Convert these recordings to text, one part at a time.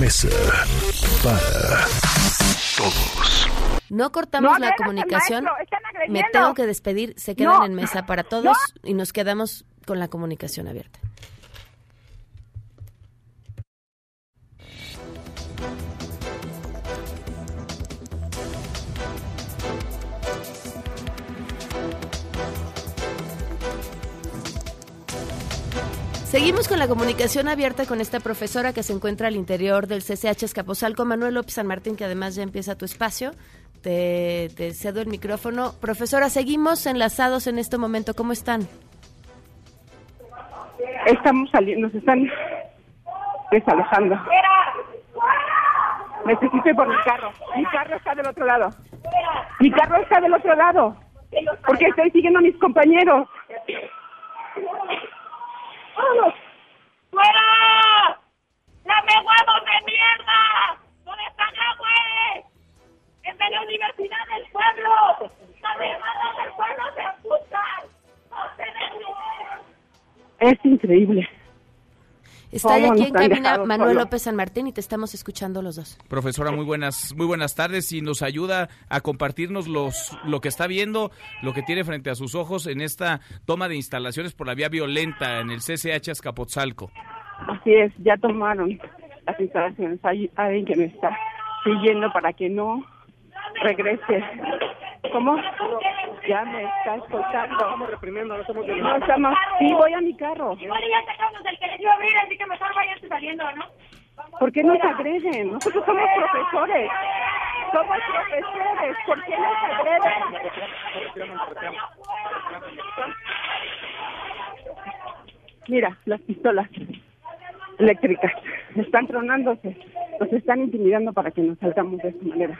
Mesa para Todos. No cortamos No la comunicación. Me tengo que despedir. Se quedan No. en mesa para todos y nos quedamos con la comunicación abierta. Seguimos con la comunicación abierta con esta profesora que se encuentra al interior del CCH Escaposalco, Manuel López San Martín, que además ya empieza tu espacio. Te, te cedo el micrófono. Profesora, seguimos enlazados en este momento. ¿Cómo están? Estamos saliendo, nos están desalojando. Necesito ir por mi carro. Mi carro está del otro lado. Mi carro está del otro lado. Porque estoy siguiendo a mis compañeros. ¡Vámonos! ¡Fuera! ¡Dame huevos de mierda! ¿Dónde están los güeyes? ¡Es de la Universidad del Pueblo! ¡Las demandas del pueblo se escuchan! ¡No se den Es increíble. Está ¿Cómo aquí en cabina Manuel? López San Martín y te estamos escuchando los dos. Profesora, muy buenas, muy buenas tardes y nos ayuda a compartirnos los, lo que está viendo, lo que tiene frente a sus ojos en esta toma de instalaciones por la vía violenta en el CCH Azcapotzalco. Así es, ya tomaron las instalaciones. Hay alguien que me está siguiendo para que no regrese. ¿Cómo? Ya me está escoltando. Estamos reprimiendo, no estamos No, estamos... Sí, voy a mi carro. Igual ya sacamos el que les iba a abrir, así que mejor váyanse saliendo, ¿no? ¿Por qué nos agreden? Nosotros somos profesores. Somos profesores. ¿Por qué nos agreden? Mira, las pistolas eléctricas están tronándose. Nos están intimidando para que nos salgamos de esta manera.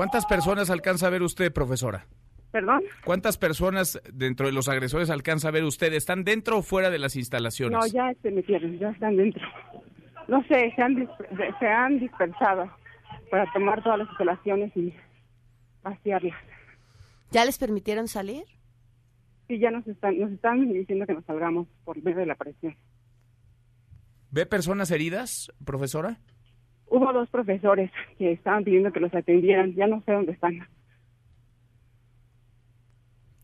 ¿Cuántas personas alcanza a ver usted, profesora? ¿Perdón? ¿Cuántas personas dentro de los agresores alcanza a ver usted? ¿Están dentro o fuera de las instalaciones? No, ya se metieron, ya están dentro. No sé, se han, se han dispersado para tomar todas las instalaciones y vaciarlas. ¿Ya les permitieron salir? Sí, ya nos están, nos están diciendo que nos salgamos por medio de la presión. ¿Ve personas heridas, profesora? Hubo dos profesores que estaban pidiendo que los atendieran, ya no sé dónde están.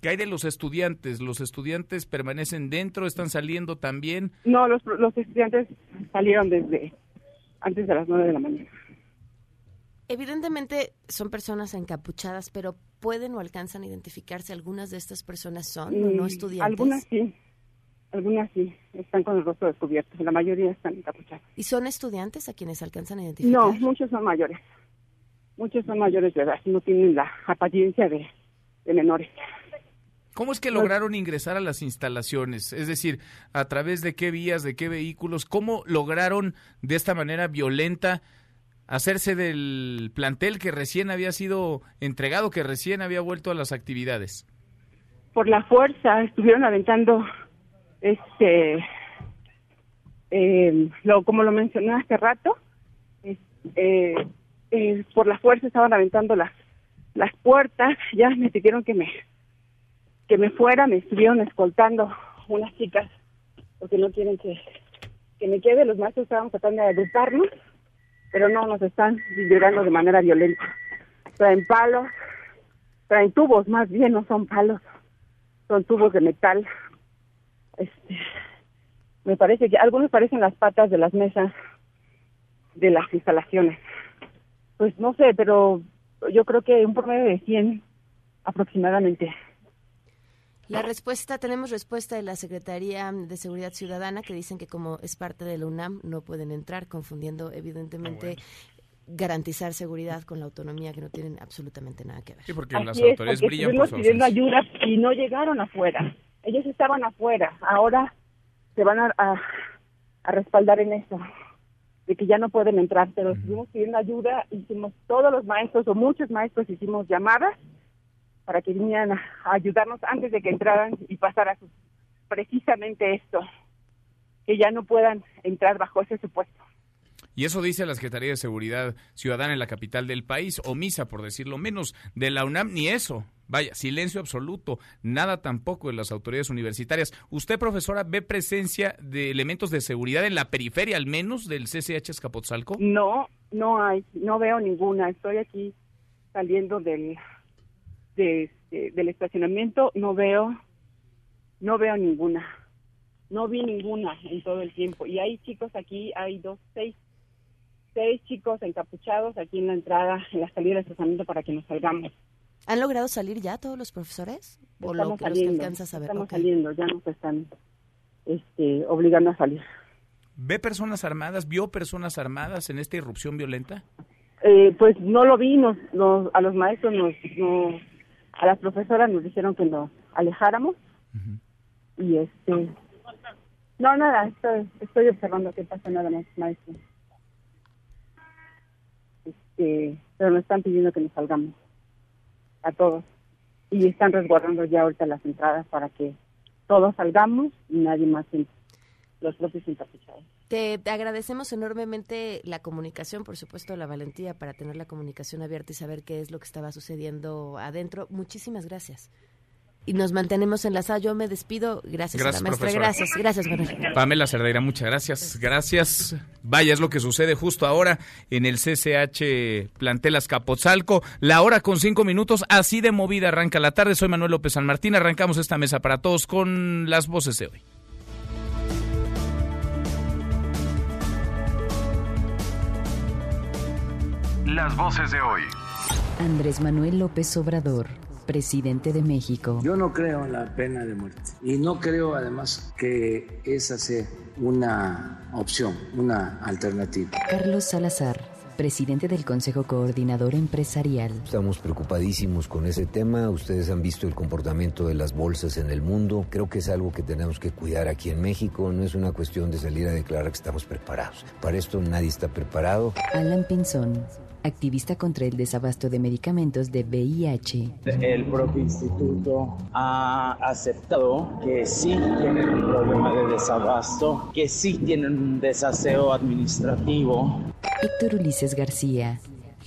¿Qué hay de los estudiantes? ¿Los estudiantes permanecen dentro? ¿Están saliendo también? No, los, los estudiantes salieron desde antes de las nueve de la mañana. Evidentemente son personas encapuchadas, pero ¿pueden o alcanzan a identificarse algunas de estas personas son o no Mm, estudiantes? Algunas sí, algunas sí, están con el rostro descubierto, la mayoría están encapuchadas. ¿Y son estudiantes a quienes alcanzan a identificar? No, muchos son mayores. Muchos son mayores de edad, no tienen la apariencia de, de menores. ¿Cómo es que lograron ingresar a las instalaciones? Es decir, ¿a través de qué vías, de qué vehículos? ¿Cómo lograron de esta manera violenta hacerse del plantel que recién había sido entregado, que recién había vuelto a las actividades? Por la fuerza estuvieron aventando, este, eh, lo, como lo mencioné hace rato, eh, eh, por la fuerza estaban aventando las, puertas, ya me pidieron que me, que me fuera, me estuvieron escoltando unas chicas, porque no quieren que, que me quede, los maestros estaban tratando de agruparnos, pero no, nos están liberando de manera violenta. Traen palos, traen tubos, más bien no son palos, son tubos de metal. Este, me parece que algunos parecen las patas de las mesas de las instalaciones. Pues no sé, pero yo creo que un promedio de 100 aproximadamente. La respuesta, tenemos respuesta de la Secretaría de Seguridad Ciudadana que dicen que como es parte de la UNAM no pueden entrar, confundiendo evidentemente garantizar seguridad con la autonomía que no tienen absolutamente nada que ver. Sí, porque las Así es, autoridades porque brillan por su pidiendo ayuda y no llegaron afuera. Ellos estaban afuera. Ahora se van a, a, a respaldar en eso. de que ya no pueden entrar, pero estuvimos pidiendo ayuda, hicimos todos los maestros o muchos maestros hicimos llamadas para que vinieran a, a ayudarnos antes de que entraran y pasara precisamente esto, que ya no puedan entrar bajo ese supuesto. Y eso dice la Secretaría de Seguridad Ciudadana en la capital del país, omisa, por decirlo menos, de la UNAM, ni eso. Vaya, silencio absoluto, nada tampoco de las autoridades universitarias. ¿Usted, profesora, ve presencia de elementos de seguridad en la periferia, al menos, del CCH Escapotzalco? No, no hay, no veo ninguna. Estoy aquí saliendo del de, este, del estacionamiento, no veo, no veo ninguna. No vi ninguna en todo el tiempo. Y hay chicos aquí, hay dos, seis, seis chicos encapuchados aquí en la entrada, en la salida del estacionamiento para que nos salgamos. ¿Han logrado salir ya todos los profesores? ¿O lo, Estamos los que saliendo, alcanzas a ver? estamos Ok. saliendo, ya nos están este, obligando a salir. ¿Ve personas armadas? ¿Vio personas armadas en esta irrupción violenta? Eh, pues no lo vi, nos, nos- a los maestros, nos, nos- a las profesoras nos dijeron que nos alejáramos y este, no nada, estoy, estoy observando qué pasa nada más, maestro. Este, pero nos están pidiendo que nos salgamos a todos y están resguardando ya ahorita las entradas para que todos salgamos y nadie más entre, los propios encapuchados. Te, te agradecemos enormemente la comunicación, por supuesto, la valentía para tener la comunicación abierta y saber qué es lo que estaba sucediendo adentro. Muchísimas gracias. Y nos mantenemos enlazados. Yo me despido. Gracias, Gracias, a la maestra. profesora. Gracias, gracias, Manuel. Pamela Cerdeira, muchas gracias. Gracias. Vaya, es lo que sucede justo ahora en el CCH Plantel Azcapotzalco. La hora con cinco minutos, así de movida arranca la tarde. Soy Manuel López San Martín. Arrancamos esta mesa para todos con las voces de hoy. Las voces de hoy. Andrés Manuel López Obrador, presidente de México. Yo no creo en la pena de muerte y no creo además que esa sea una opción, una alternativa. Carlos Salazar, presidente del Consejo Coordinador Empresarial. Estamos preocupadísimos con ese tema. Ustedes han visto el comportamiento de las bolsas en el mundo. Creo que es algo que tenemos que cuidar aquí en México. No es una cuestión de salir a declarar que estamos preparados. Para esto nadie está preparado. Alan Pinzón, activista contra el desabasto de medicamentos de VIH. El propio instituto ha aceptado que sí tienen un problema de desabasto, que sí tienen un desaseo administrativo. Héctor Ulises García,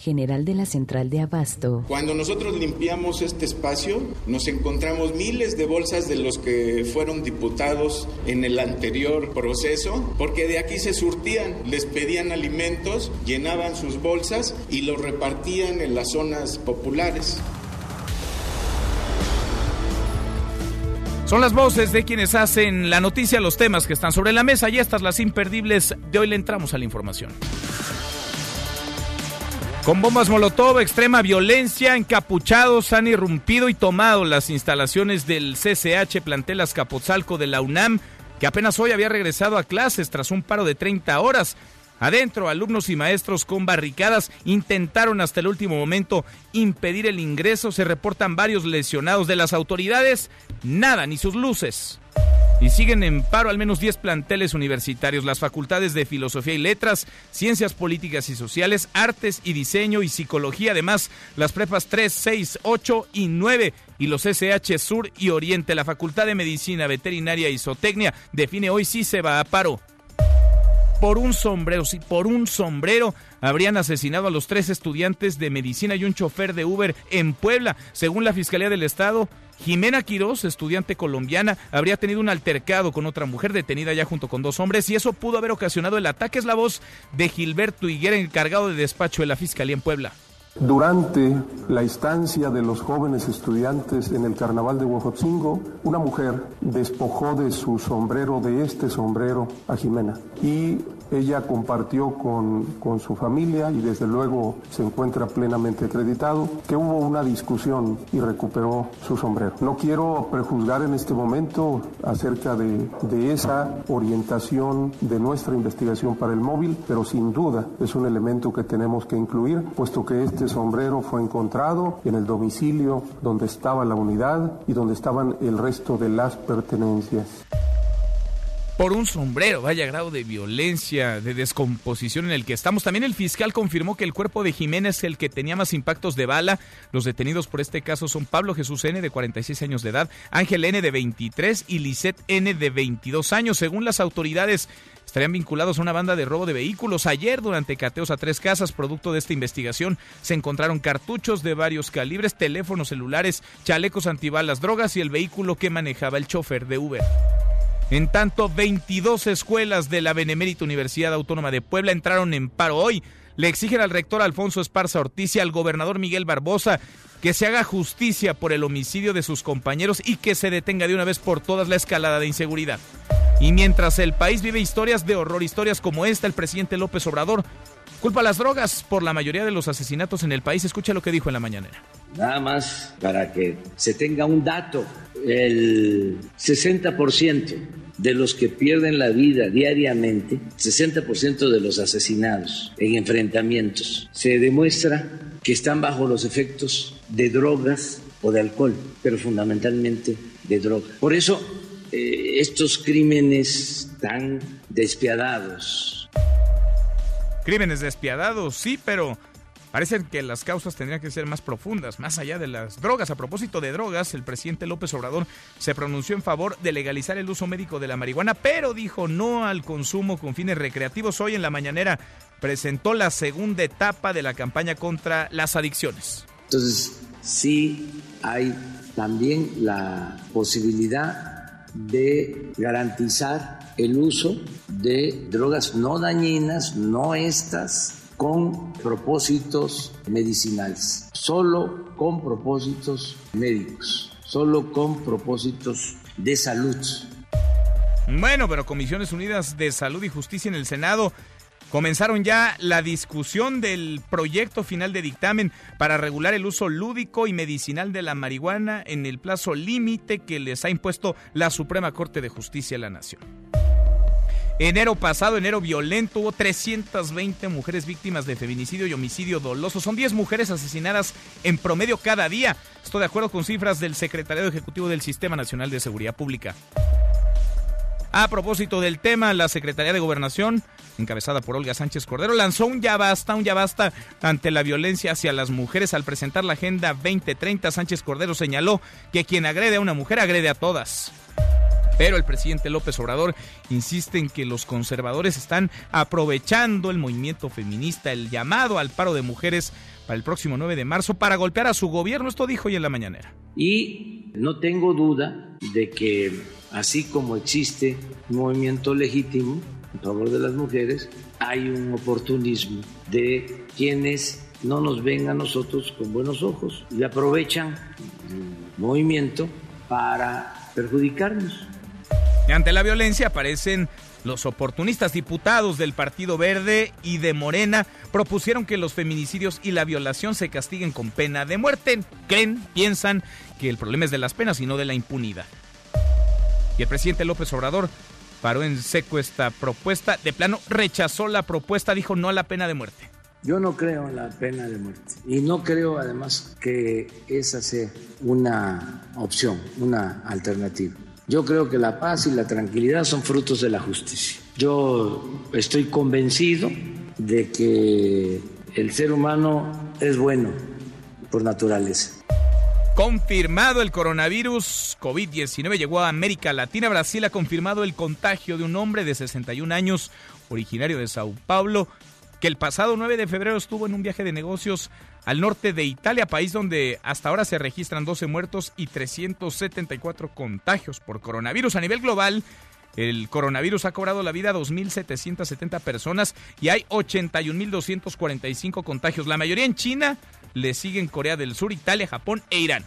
general de la Central de Abasto. Cuando nosotros limpiamos este espacio, nos encontramos miles de bolsas de los que fueron diputados en el anterior proceso, porque de aquí se surtían, les pedían alimentos, llenaban sus bolsas y los repartían en las zonas populares. Son las voces de quienes hacen la noticia, los temas que están sobre la mesa y estas las imperdibles. De hoy le entramos a la información. Con bombas Molotov, extrema violencia, encapuchados han irrumpido y tomado las instalaciones del CCH Plantel Azcapotzalco de la UNAM, que apenas hoy había regresado a clases tras un paro de 30 horas. Adentro, alumnos y maestros con barricadas intentaron hasta el último momento impedir el ingreso. Se reportan varios lesionados de las autoridades. Nada, ni sus luces. Y siguen en paro al menos 10 planteles universitarios, las facultades de Filosofía y Letras, Ciencias Políticas y Sociales, Artes y Diseño y Psicología, además las prepas 3, 6, 8 y 9 y los SH Sur y Oriente. La Facultad de Medicina, Veterinaria y Zootecnia define hoy si se va a paro por un sombrero, sí, por un sombrero habrían asesinado a los tres estudiantes de medicina y un chofer de Uber en Puebla. Según la Fiscalía del Estado, Jimena Quiroz, estudiante colombiana, habría tenido un altercado con otra mujer detenida ya junto con dos hombres y eso pudo haber ocasionado el ataque. Es la voz de Gilberto Higuera, encargado de despacho de la Fiscalía en Puebla. Durante la estancia de los jóvenes estudiantes en el carnaval de Huejotzingo, una mujer despojó de su sombrero, de este sombrero, a Jimena. Y ella compartió con, con su familia y desde luego se encuentra plenamente acreditado que hubo una discusión y recuperó su sombrero. No quiero prejuzgar en este momento acerca de, de esa orientación de nuestra investigación para el móvil, pero sin duda es un elemento que tenemos que incluir, puesto que este sombrero fue encontrado en el domicilio donde estaba la unidad y donde estaban el resto de las pertenencias. Por un sombrero. Vaya grado de violencia, de descomposición en el que estamos. También el fiscal confirmó que el cuerpo de Jiménez es el que tenía más impactos de bala. Los detenidos por este caso son Pablo Jesús N, de 46 años de edad, Ángel N, de 23 y Lisette N, de 22 años. Según las autoridades, estarían vinculados a una banda de robo de vehículos. Ayer, durante cateos a tres casas, producto de esta investigación, se encontraron cartuchos de varios calibres, teléfonos celulares, chalecos antibalas, drogas y el vehículo que manejaba el chofer de Uber. En tanto, 22 escuelas de la Benemérita Universidad Autónoma de Puebla entraron en paro hoy. Le exigen al rector Alfonso Esparza Ortiz y al gobernador Miguel Barbosa que se haga justicia por el homicidio de sus compañeros y que se detenga de una vez por todas la escalada de inseguridad. Y mientras el país vive historias de horror, historias como esta, el presidente López Obrador culpa las drogas por la mayoría de los asesinatos en el país. Escucha lo que dijo en la mañanera. Nada más para que se tenga un dato, el 60% de los que pierden la vida diariamente, 60% de los asesinados en enfrentamientos, se demuestra que están bajo los efectos de drogas o de alcohol, pero fundamentalmente de drogas. Por eso, eh, estos crímenes tan despiadados. Crímenes despiadados, sí, pero Parece que las causas tendrían que ser más profundas, más allá de las drogas. A propósito de drogas, el presidente López Obrador se pronunció en favor de legalizar el uso médico de la marihuana, pero dijo no al consumo con fines recreativos. Hoy en la mañanera presentó la segunda etapa de la campaña contra las adicciones. Entonces, sí hay también la posibilidad de garantizar el uso de drogas no dañinas, no estas con propósitos medicinales, solo con propósitos médicos, solo con propósitos de salud. Bueno, pero Comisiones Unidas de Salud y Justicia en el Senado comenzaron ya la discusión del proyecto final de dictamen para regular el uso lúdico y medicinal de la marihuana en el plazo límite que les ha impuesto la Suprema Corte de Justicia de la Nación. Enero pasado, enero violento, hubo 320 mujeres víctimas de feminicidio y homicidio doloso. Son 10 mujeres asesinadas en promedio cada día. Esto de acuerdo con cifras del Secretariado Ejecutivo del Sistema Nacional de Seguridad Pública. A propósito del tema, la Secretaría de Gobernación, encabezada por Olga Sánchez Cordero, lanzó un ya basta, un ya basta ante la violencia hacia las mujeres. Al presentar la Agenda 2030, Sánchez Cordero señaló que quien agrede a una mujer agrede a todas. Pero el presidente López Obrador insiste en que los conservadores están aprovechando el movimiento feminista, el llamado al paro de mujeres para el próximo 9 de marzo para golpear a su gobierno. Esto dijo hoy en la mañanera. Y no tengo duda de que así como existe un movimiento legítimo en favor de las mujeres, hay un oportunismo de quienes no nos ven a nosotros con buenos ojos y aprovechan el movimiento para perjudicarnos. Ante la violencia aparecen los oportunistas diputados del Partido Verde y de Morena propusieron que los feminicidios y la violación se castiguen con pena de muerte. Creen, piensan que el problema es de las penas y no de la impunidad. Y el presidente López Obrador paró en seco esta propuesta. De plano rechazó la propuesta, dijo no a la pena de muerte. Yo no creo en la pena de muerte y no creo además que esa sea una opción, una alternativa. Yo creo que la paz y la tranquilidad son frutos de la justicia. Yo estoy convencido de que el ser humano es bueno por naturaleza. Confirmado el coronavirus COVID-19 llegó a América Latina. Brasil ha confirmado el contagio de un hombre de 61 años, originario de Sao Paulo, que el pasado 9 de febrero estuvo en un viaje de negocios al norte de Italia, país donde hasta ahora se registran 12 muertos y 374 contagios por coronavirus. A nivel global, el coronavirus ha cobrado la vida a 2.770 personas y hay 81.245 contagios. La mayoría en China, le siguen Corea del Sur, Italia, Japón e Irán.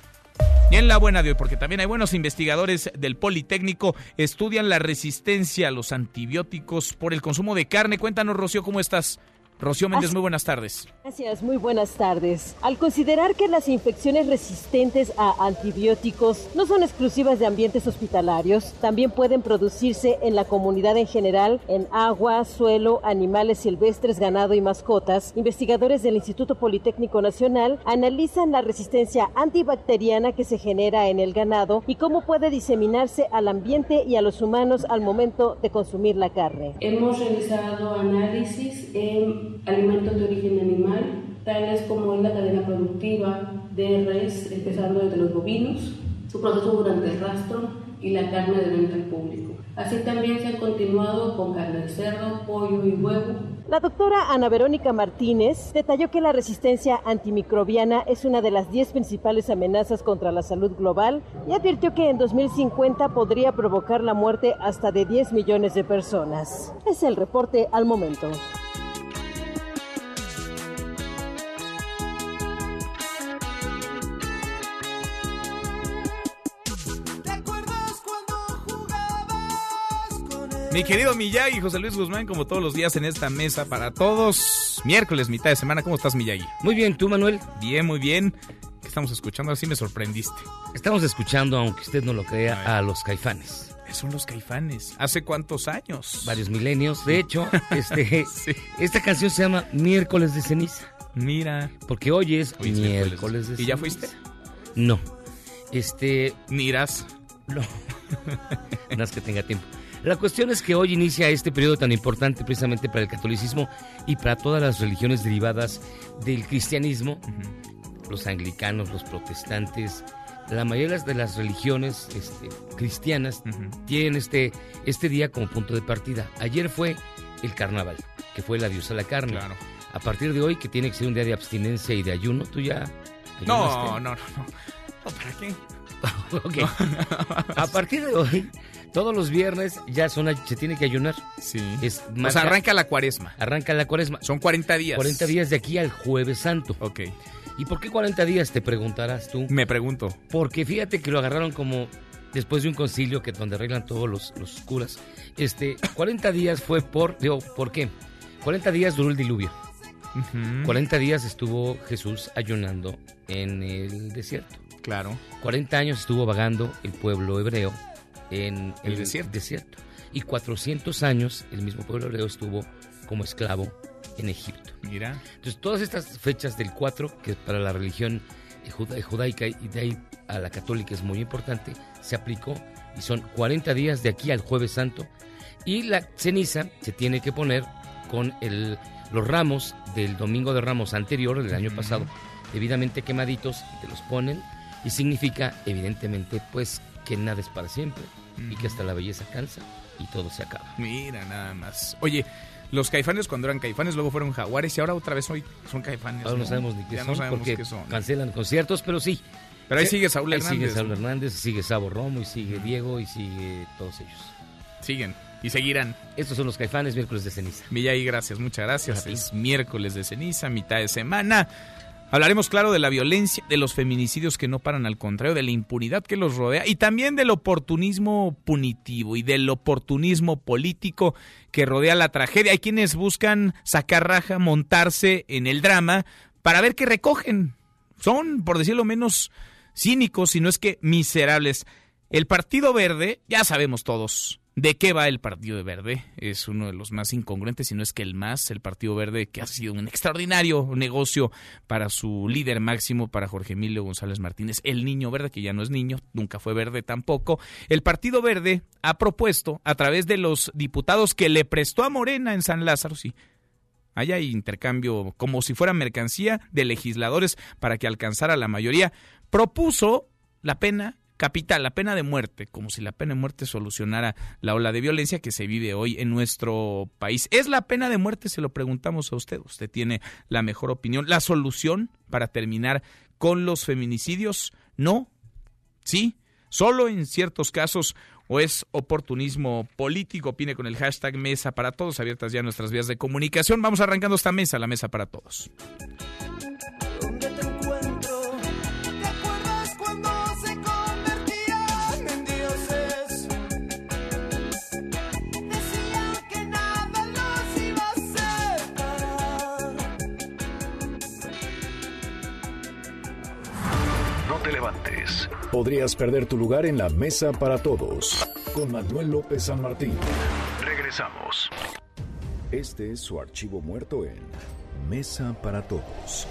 Y en la buena de hoy, porque también hay buenos investigadores del Politécnico, estudian la resistencia a los antibióticos por el consumo de carne. Cuéntanos, Rocío, ¿cómo estás? Rocío Méndez, muy buenas tardes. Gracias, muy buenas tardes. Al considerar que las infecciones resistentes a antibióticos no son exclusivas de ambientes hospitalarios, también pueden producirse en la comunidad en general, en agua, suelo, animales silvestres, ganado y mascotas, investigadores del Instituto Politécnico Nacional analizan la resistencia antibacteriana que se genera en el ganado y cómo puede diseminarse al ambiente y a los humanos al momento de consumir la carne. Hemos realizado análisis en alimentos de origen animal, tales como la cadena productiva de res, empezando desde los bovinos, su proceso durante el rastro y la carne de venta al público. Así también se ha continuado con carne de cerdo, pollo y huevo. La doctora Ana Verónica Martínez detalló que la resistencia antimicrobiana es una de las 10 principales amenazas contra la salud global y advirtió que en 2050 podría provocar la muerte hasta de 10 millones de personas. Es el reporte al momento. Mi querido Miyagi, José Luis Guzmán, como todos los días en esta mesa para todos. Miércoles, mitad de semana, ¿cómo estás, Miyagi? Muy bien, ¿tú, Manuel? Bien, muy bien. ¿Qué estamos escuchando? Así me sorprendiste. Estamos escuchando, aunque usted no lo crea, a los caifanes. ¿Qué son los caifanes? ¿Hace cuántos años? Varios milenios. De hecho, este, esta canción se llama Miércoles de Ceniza. Mira. Porque hoy es miércoles, de Ceniza. ¿Y ya fuiste? No. Este. ¿Miras? No. no es que tenga tiempo. La cuestión es que hoy inicia este periodo tan importante precisamente para el catolicismo y para todas las religiones derivadas del cristianismo, los anglicanos, los protestantes, la mayoría de las religiones este, cristianas tienen este, este día como punto de partida. Ayer fue el carnaval, que fue la diosa de la carne. Claro. A partir de hoy, que tiene que ser un día de abstinencia y de ayuno, tú ya... No, no, no, no. No, ¿Para qué? A partir de hoy, todos los viernes ya son, se tiene que ayunar. Sí. Es O sea, arranca la cuaresma. Arranca la cuaresma. Son 40 días. 40 días de aquí al jueves santo. Ok. ¿Y por qué 40 días te preguntarás tú? Me pregunto. Porque fíjate que lo agarraron como después de un concilio que donde arreglan todos los, los curas. Este, 40 días fue por, digo, ¿por qué? 40 días duró el diluvio. 40 días estuvo Jesús ayunando en el desierto. Claro. 40 años estuvo vagando el pueblo hebreo en El el, desierto. desierto. Y 400 años el mismo pueblo hebreo estuvo como esclavo en Egipto. Mira. Entonces, todas estas fechas del 4, que para la religión eh, juda- judaica y de ahí a la católica es muy importante, se aplicó y son 40 días de aquí al Jueves Santo. Y la ceniza se tiene que poner con el, los ramos del Domingo de Ramos anterior, del año pasado, debidamente quemaditos, y te los ponen. Y significa, evidentemente, pues que nada es para siempre y que hasta la belleza cansa y todo se acaba. Mira, nada más. Oye, los caifanes cuando eran caifanes, luego fueron jaguares y ahora otra vez hoy son caifanes. Ahora no sabemos ni qué ya son no sabemos porque qué son. cancelan conciertos, pero sí. Pero ahí Sí, sigue Saúl ahí Hernández. sigue Saúl Hernández, sigue Sabo Romo y sigue Diego y sigue todos ellos. Siguen y seguirán. Estos son los caifanes miércoles de ceniza. Villay, gracias, muchas gracias. Es miércoles de ceniza, mitad de semana. Hablaremos, claro, de la violencia, de los feminicidios que no paran, al contrario, de la impunidad que los rodea y también del oportunismo punitivo y del oportunismo político que rodea la tragedia. Hay quienes buscan sacar raja, montarse en el drama para ver qué recogen. Son, por decirlo menos, cínicos, si no es que miserables. El Partido Verde, ya sabemos todos de qué va el Partido Verde. Es uno de los más incongruentes, si no es que el más. El Partido Verde, que ha sido un extraordinario negocio para su líder máximo, para Jorge Emilio González Martínez, el niño verde, que ya no es niño, nunca fue verde tampoco. El Partido Verde ha propuesto, a través de los diputados que le prestó a Morena en San Lázaro, sí, Allá hay intercambio como si fuera mercancía de legisladores para que alcanzara la mayoría. Propuso la pena capital, la pena de muerte, como si la pena de muerte solucionara la ola de violencia que se vive hoy en nuestro país. ¿Es la pena de muerte? Se lo preguntamos a usted. Usted tiene la mejor opinión. ¿La solución para terminar con los feminicidios? No. Sí. Solo en ciertos casos o es oportunismo político. Opine con el hashtag Mesa para Todos, abiertas ya nuestras vías de comunicación. Vamos arrancando esta mesa, la Mesa para Todos. Podrías perder tu lugar en la mesa para todos. Con Manuel López San Martín. Regresamos. Este es su archivo muerto en Mesa para Todos.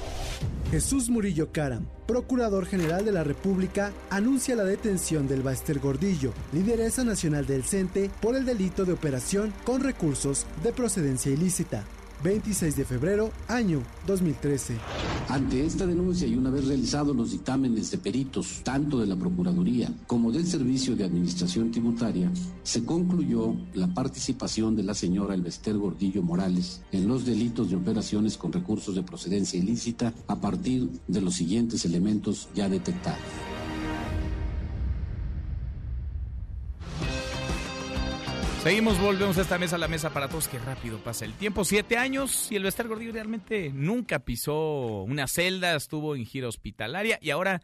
Jesús Murillo Caram, Procurador General de la República, anuncia la detención del Baester Gordillo, lideresa nacional del CENTE, por el delito de operación con recursos de procedencia ilícita. 26 de febrero, año 2013. Ante esta denuncia y una vez realizados los dictámenes de peritos, tanto de la Procuraduría como del Servicio de Administración Tributaria, se concluyó la participación de la señora Elvester Gordillo Morales en los delitos de operaciones con recursos de procedencia ilícita a partir de los siguientes elementos ya detectados. Seguimos, volvemos a esta mesa, la mesa para todos. Qué rápido pasa el tiempo. Siete años y el Bester Gordillo realmente nunca pisó una celda, estuvo en gira hospitalaria y ahora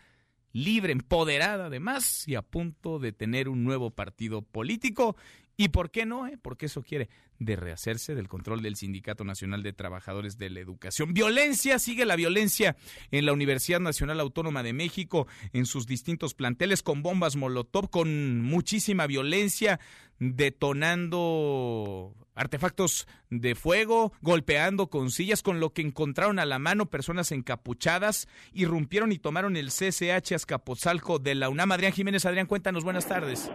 libre, empoderada además y a punto de tener un nuevo partido político. ¿Y por qué no? Eh? Porque eso quiere de rehacerse del control del Sindicato Nacional de Trabajadores de la Educación. Violencia, sigue la violencia en la Universidad Nacional Autónoma de México, en sus distintos planteles, con bombas Molotov, con muchísima violencia, detonando artefactos de fuego, golpeando con sillas, con lo que encontraron a la mano personas encapuchadas, irrumpieron y tomaron el CCH Azcapotzalco de la UNAM. Adrián Jiménez, Adrián, cuéntanos, buenas tardes.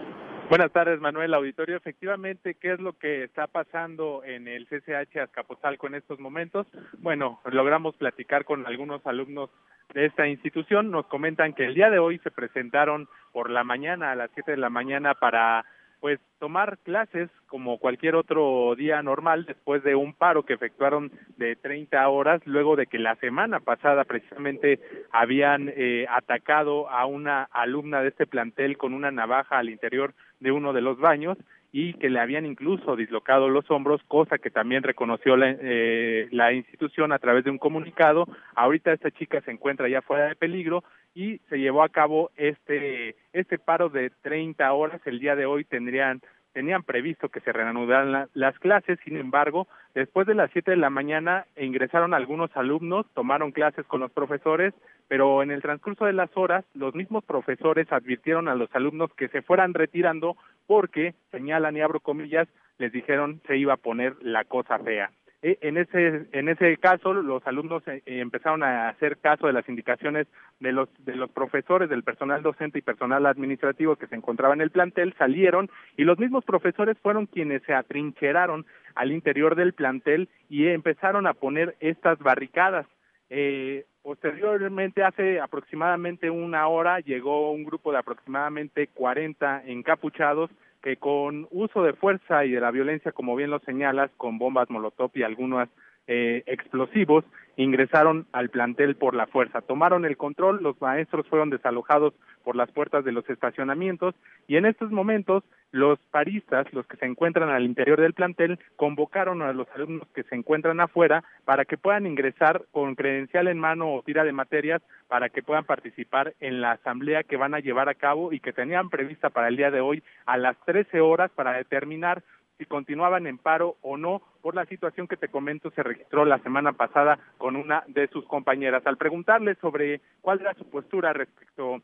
Buenas tardes, Manuel Auditorio. Efectivamente, ¿qué es lo que está pasando en el CCH Azcapotzalco en estos momentos? Bueno, logramos platicar con algunos alumnos de esta institución. Nos comentan que el día de hoy se presentaron por la mañana, a las 7 de la mañana, para pues tomar clases como cualquier otro día normal después de un paro que efectuaron de 30 horas luego de que la semana pasada precisamente habían eh, atacado a una alumna de este plantel con una navaja al interior de uno de los baños y que le habían incluso dislocado los hombros, cosa que también reconoció la, eh, la institución a través de un comunicado. Ahorita esta chica se encuentra ya fuera de peligro y se llevó a cabo este este paro de 30 horas. El día de hoy tendrían tenían previsto que se reanudaran la- las clases, sin embargo, después de las 7 de la mañana ingresaron algunos alumnos, tomaron clases con los profesores, pero en el transcurso de las horas los mismos profesores advirtieron a los alumnos que se fueran retirando porque, señalan y abro comillas, les dijeron se iba a poner la cosa fea. Eh, En ese, en ese caso, los alumnos eh, empezaron a hacer caso de las indicaciones de los, de los profesores, del personal docente y personal administrativo que se encontraba en el plantel, salieron y los mismos profesores fueron quienes se atrincheraron al interior del plantel y empezaron a poner estas barricadas. Eh, posteriormente, hace aproximadamente una hora, llegó un grupo de aproximadamente 40 encapuchados que con uso de fuerza y de la violencia, como bien lo señalas, con bombas molotov y algunos eh, explosivos, ingresaron al plantel por la fuerza. Tomaron el control, los maestros fueron desalojados por las puertas de los estacionamientos y en estos momentos los paristas, los que se encuentran al interior del plantel, convocaron a los alumnos que se encuentran afuera para que puedan ingresar con credencial en mano o tira de materias para que puedan participar en la asamblea que van a llevar a cabo y que tenían prevista para el día de hoy a las 13 horas para determinar si continuaban en paro o no por la situación que te comento se registró la semana pasada con una de sus compañeras. Al preguntarle sobre cuál era su postura respecto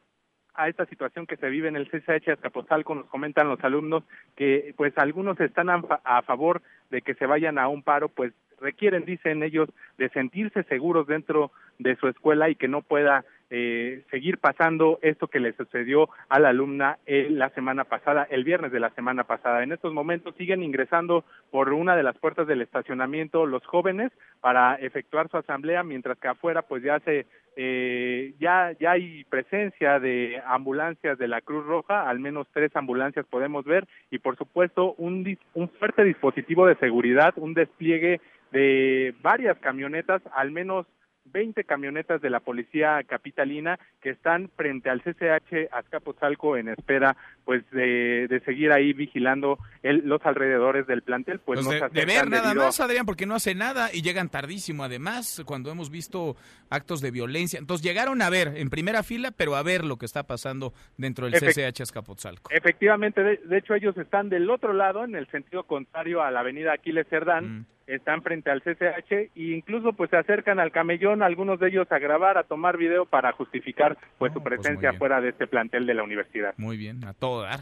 a esta situación que se vive en el CCH Azcapotzalco, nos comentan los alumnos que pues algunos están a, fa- a favor de que se vayan a un paro, pues requieren, dicen ellos, de sentirse seguros dentro de su escuela y que no pueda eh, seguir pasando esto que le sucedió a la alumna eh, la semana pasada, el viernes de la semana pasada. En estos momentos siguen ingresando por una de las puertas del estacionamiento los jóvenes para efectuar su asamblea, mientras que afuera pues ya se eh, ya ya hay presencia de ambulancias de la Cruz Roja, al menos tres ambulancias podemos ver y por supuesto un un fuerte dispositivo de seguridad, un despliegue de varias camionetas, al menos 20 camionetas de la policía capitalina que están frente al CCH Azcapotzalco en espera pues de, de seguir ahí vigilando el- los alrededores del plantel pues Pues no de, de ver nada debido más, Adrián, porque no hace nada y llegan tardísimo. Además, cuando hemos visto actos de violencia. Entonces llegaron a ver en primera fila, pero a ver lo que está pasando dentro del Efect- CCH Azcapotzalco. Efectivamente, de, de hecho ellos están del otro lado, en el sentido contrario a la avenida Aquiles Cerdán, están frente al CCH e incluso pues se acercan al camellón, algunos de ellos a grabar, a tomar video para justificar pues su presencia bien. fuera de este plantel de la universidad. Muy bien, a todo dar.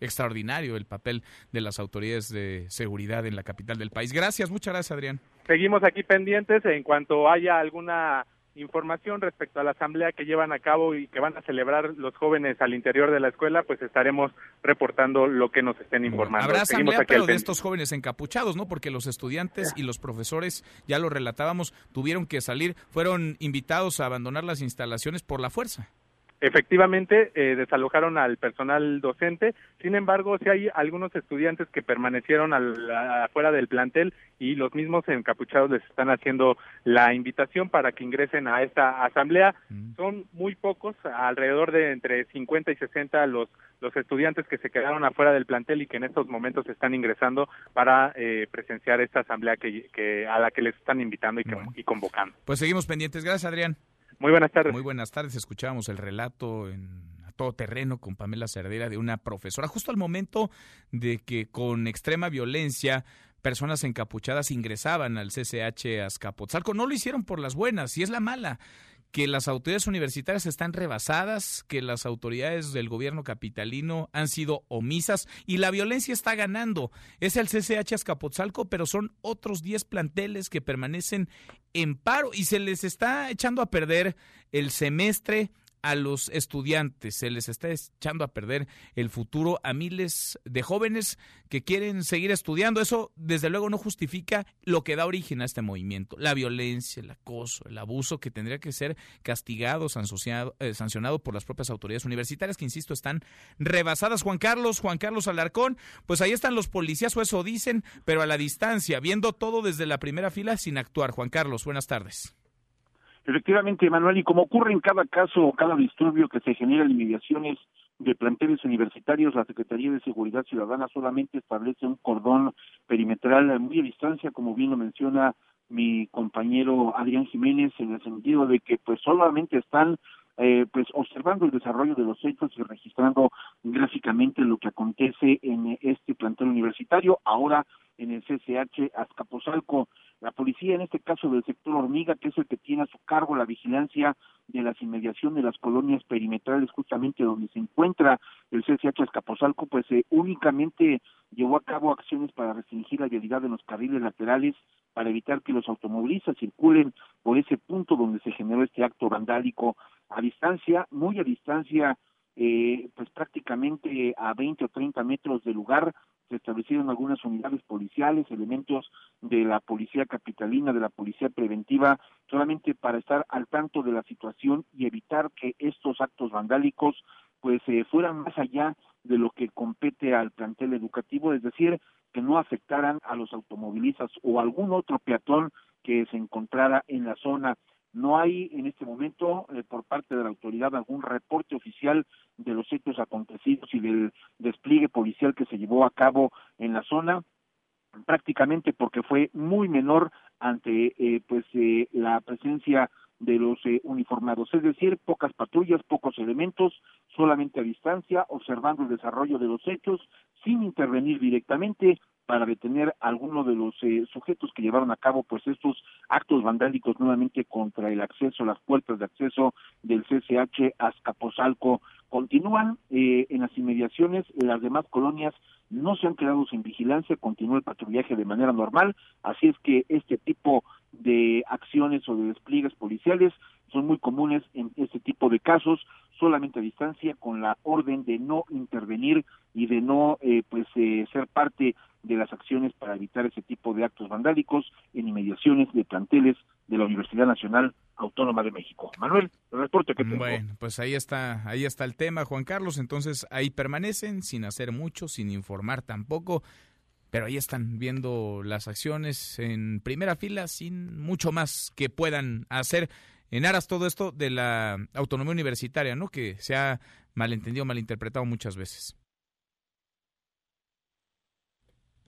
Extraordinario el papel de las autoridades de seguridad en la capital del país. Gracias, muchas gracias, Adrián. Seguimos aquí pendientes en cuanto haya alguna información respecto a la asamblea que llevan a cabo y que van a celebrar los jóvenes al interior de la escuela, pues estaremos reportando lo que nos estén informando. Habrá Seguimos asamblea, pero de estos jóvenes encapuchados, ¿no? Porque los estudiantes y los profesores, ya lo relatábamos, tuvieron que salir, fueron invitados a abandonar las instalaciones por la fuerza. Efectivamente, eh, desalojaron al personal docente. Sin embargo, sí hay algunos estudiantes que permanecieron al- a- afuera del plantel y los mismos encapuchados les están haciendo la invitación para que ingresen a esta asamblea. Son muy pocos, alrededor de entre 50 y 60 los los estudiantes que se quedaron afuera del plantel y que en estos momentos están ingresando para eh, presenciar esta asamblea que, que- a la que les están invitando y, que- y convocando. Pues seguimos pendientes. Gracias, Adrián. Muy buenas tardes. Muy buenas tardes. Escuchábamos el relato en a todo terreno con Pamela Cerdera de una profesora, justo al momento de que con extrema violencia personas encapuchadas ingresaban al CCH Azcapotzalco. No lo hicieron por las buenas, y es la mala que las autoridades universitarias están rebasadas, que las autoridades del gobierno capitalino han sido omisas y la violencia está ganando. Es el CCH Azcapotzalco, pero son otros 10 planteles que permanecen en paro y se les está echando a perder el semestre a los estudiantes, se les está echando a perder el futuro a miles de jóvenes que quieren seguir estudiando. Eso, desde luego, no justifica lo que da origen a este movimiento. La violencia, el acoso, el abuso que tendría que ser castigado, sancionado, eh, sancionado por las propias autoridades universitarias, que, insisto, están rebasadas. Juan Carlos, Juan Carlos Alarcón, pues ahí están los policías, o eso dicen, pero a la distancia, viendo todo desde la primera fila sin actuar. Juan Carlos, buenas tardes. Efectivamente, Manuel, y como ocurre en cada caso o cada disturbio que se genera en inmediaciones de planteles universitarios, la Secretaría de Seguridad Ciudadana solamente establece un cordón perimetral muy a distancia, como bien lo menciona mi compañero Adrián Jiménez, en el sentido de que pues solamente están eh, pues observando el desarrollo de los hechos y registrando gráficamente lo que acontece en este plantel universitario, ahora en el CCH Azcapotzalco. La policía, en este caso del sector Hormiga, que es el que tiene a su cargo la vigilancia de las inmediaciones de las colonias perimetrales, justamente donde se encuentra el CCH Azcapotzalco, pues eh, únicamente llevó a cabo acciones para restringir la vialidad en los carriles laterales para evitar que los automovilistas circulen por ese punto donde se generó este acto vandálico. A distancia, muy a distancia, eh, pues prácticamente a 20 o 30 metros del lugar, se establecieron algunas unidades policiales, elementos de la policía capitalina, de la policía preventiva, solamente para estar al tanto de la situación y evitar que estos actos vandálicos pues eh, fueran más allá de lo que compete al plantel educativo, es decir, que no afectaran a los automovilistas o algún otro peatón que se encontrara en la zona. No hay en este momento eh, por parte de la autoridad algún reporte oficial de los hechos acontecidos y del despliegue policial que se llevó a cabo en la zona prácticamente porque fue muy menor ante eh, pues eh, la presencia de los eh, uniformados, es decir, pocas patrullas, pocos elementos, solamente a distancia, observando el desarrollo de los hechos, sin intervenir directamente para detener a alguno de los eh, sujetos que llevaron a cabo pues estos actos vandálicos nuevamente contra el acceso, las puertas de acceso del CCH Azcapotzalco. Continúan eh, en las inmediaciones, las demás colonias no se han quedado sin vigilancia, continúa el patrullaje de manera normal, así es que este tipo de acciones o de despliegues policiales son muy comunes en este tipo de casos, solamente a distancia, con la orden de no intervenir y de no eh, pues eh, ser parte de las acciones para evitar ese tipo de actos vandálicos en inmediaciones de planteles de la Universidad Nacional Autónoma de México. Manuel, el reporte que tengo. Bueno, pues ahí está, ahí está el tema, Juan Carlos. Entonces ahí permanecen sin hacer mucho, sin informar tampoco, pero ahí están viendo las acciones en primera fila sin mucho más que puedan hacer en aras todo esto de la autonomía universitaria, ¿no? Que se ha malentendido, malinterpretado muchas veces.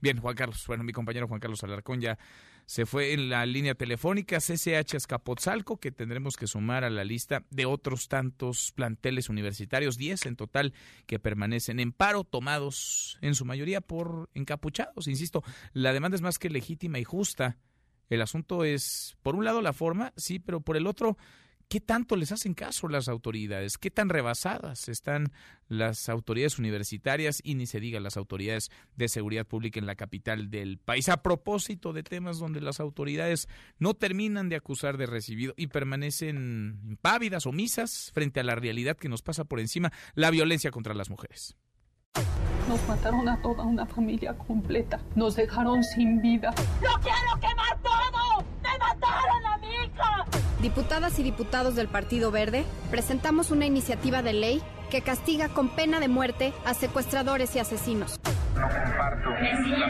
Bien, Juan Carlos. Bueno, mi compañero Juan Carlos Alarcón ya se fue en la línea telefónica CCH Azcapotzalco, que tendremos que sumar a la lista de otros tantos planteles universitarios, 10 en total, que permanecen en paro, tomados en su mayoría por encapuchados. Insisto, la demanda es más que legítima y justa. El asunto es, por un lado, la forma, sí, pero por el otro, ¿Qué tanto les hacen caso las autoridades? ¿Qué tan rebasadas están las autoridades universitarias y ni se diga las autoridades de seguridad pública en la capital del país? A propósito de temas donde las autoridades no terminan de acusar de recibido y permanecen impávidas, omisas frente a la realidad que nos pasa por encima, la violencia contra las mujeres. Nos mataron a toda una familia completa. Nos dejaron sin vida. ¡No quiero quemar todo! ¡Me mataron a mi hija! Diputadas y diputados del Partido Verde, presentamos una iniciativa de ley que castiga con pena de muerte a secuestradores y asesinos. No comparto del.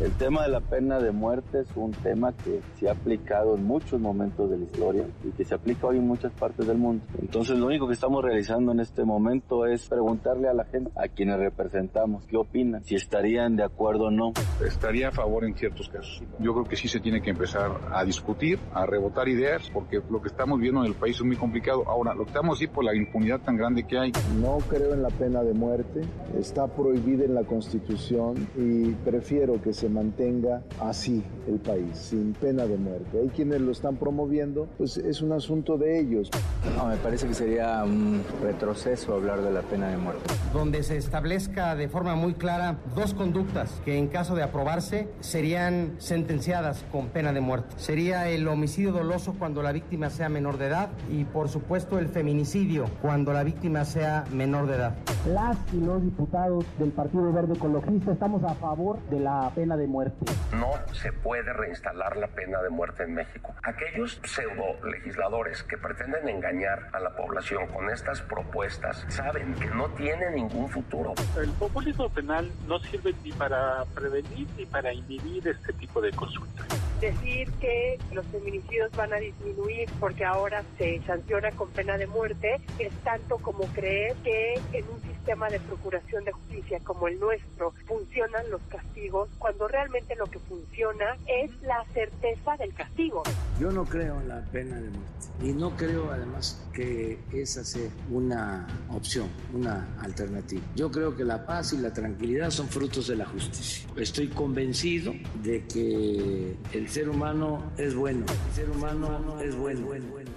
El tema de la pena de muerte es un tema que se ha aplicado en muchos momentos de la historia y que se aplica hoy en muchas partes del mundo. Entonces lo único que estamos realizando en este momento es preguntarle a la gente, a quienes representamos, qué opinan, si estarían de acuerdo o no. Estaría a favor en ciertos casos. Yo creo que sí se tiene que empezar a discutir, a rebotar ideas, porque lo que estamos viendo en el país es muy complicado. Ahora, lo que estamos sí por la impunidad tan grande que hay. No creo en la pena de muerte, está prohibida en la Constitución y prefiero que se mantenga así el país, sin pena de muerte. Hay quienes lo están promoviendo, pues es un asunto de ellos. No, me parece que sería un retroceso hablar de la pena de muerte. Donde se establezca de forma muy clara dos conductas que en caso de aprobarse serían sentenciadas con pena de muerte. Sería el homicidio doloso cuando la víctima sea menor de edad y por supuesto el feminicidio cuando la víctima sea menor de edad. Las y los diputados del Partido Verde Ecologista estamos a favor de la pena de muerte. No se puede reinstalar la pena de muerte en México. Aquellos pseudo legisladores que pretenden engañar a la población con estas propuestas saben que no tienen ningún futuro. El populismo penal no sirve ni para prevenir ni para inhibir este tipo de consultas. Decir que los feminicidios van a disminuir porque ahora se sanciona con pena de muerte es tanto como creer que en un sistema de procuración de justicia como el nuestro funcionan los castigos cuando realmente lo que funciona es la certeza del castigo. Yo no creo en la pena de muerte y no creo además que esa sea una opción, una alternativa. Yo creo que la paz y la tranquilidad son frutos de la justicia. Estoy convencido de que el ser humano es bueno, el ser humano es bueno.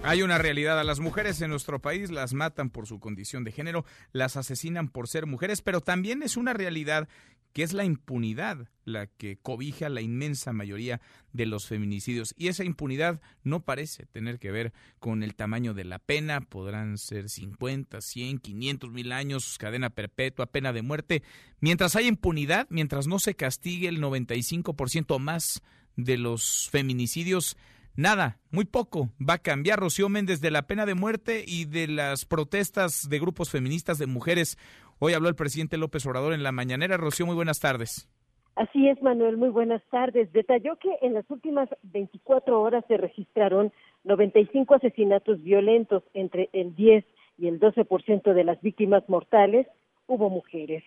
Hay una realidad, a las mujeres en nuestro país las matan por su condición de género, las asesinan por ser mujeres, pero también es una realidad que es la impunidad la que cobija la inmensa mayoría de los feminicidios. Y esa impunidad no parece tener que ver con el tamaño de la pena, podrán ser 50, 100, 500 mil años, cadena perpetua, pena de muerte. Mientras hay impunidad, mientras no se castigue el 95% más de los feminicidios, nada, muy poco va a cambiar. Rocío Méndez de la pena de muerte y de las protestas de grupos feministas de mujeres. Hoy habló el presidente López Obrador en la mañanera. Rocío, muy buenas tardes. Así es, Manuel, muy buenas tardes. Detalló que en las últimas 24 horas se registraron 95 asesinatos violentos, entre el 10 y el 12% de las víctimas mortales hubo mujeres.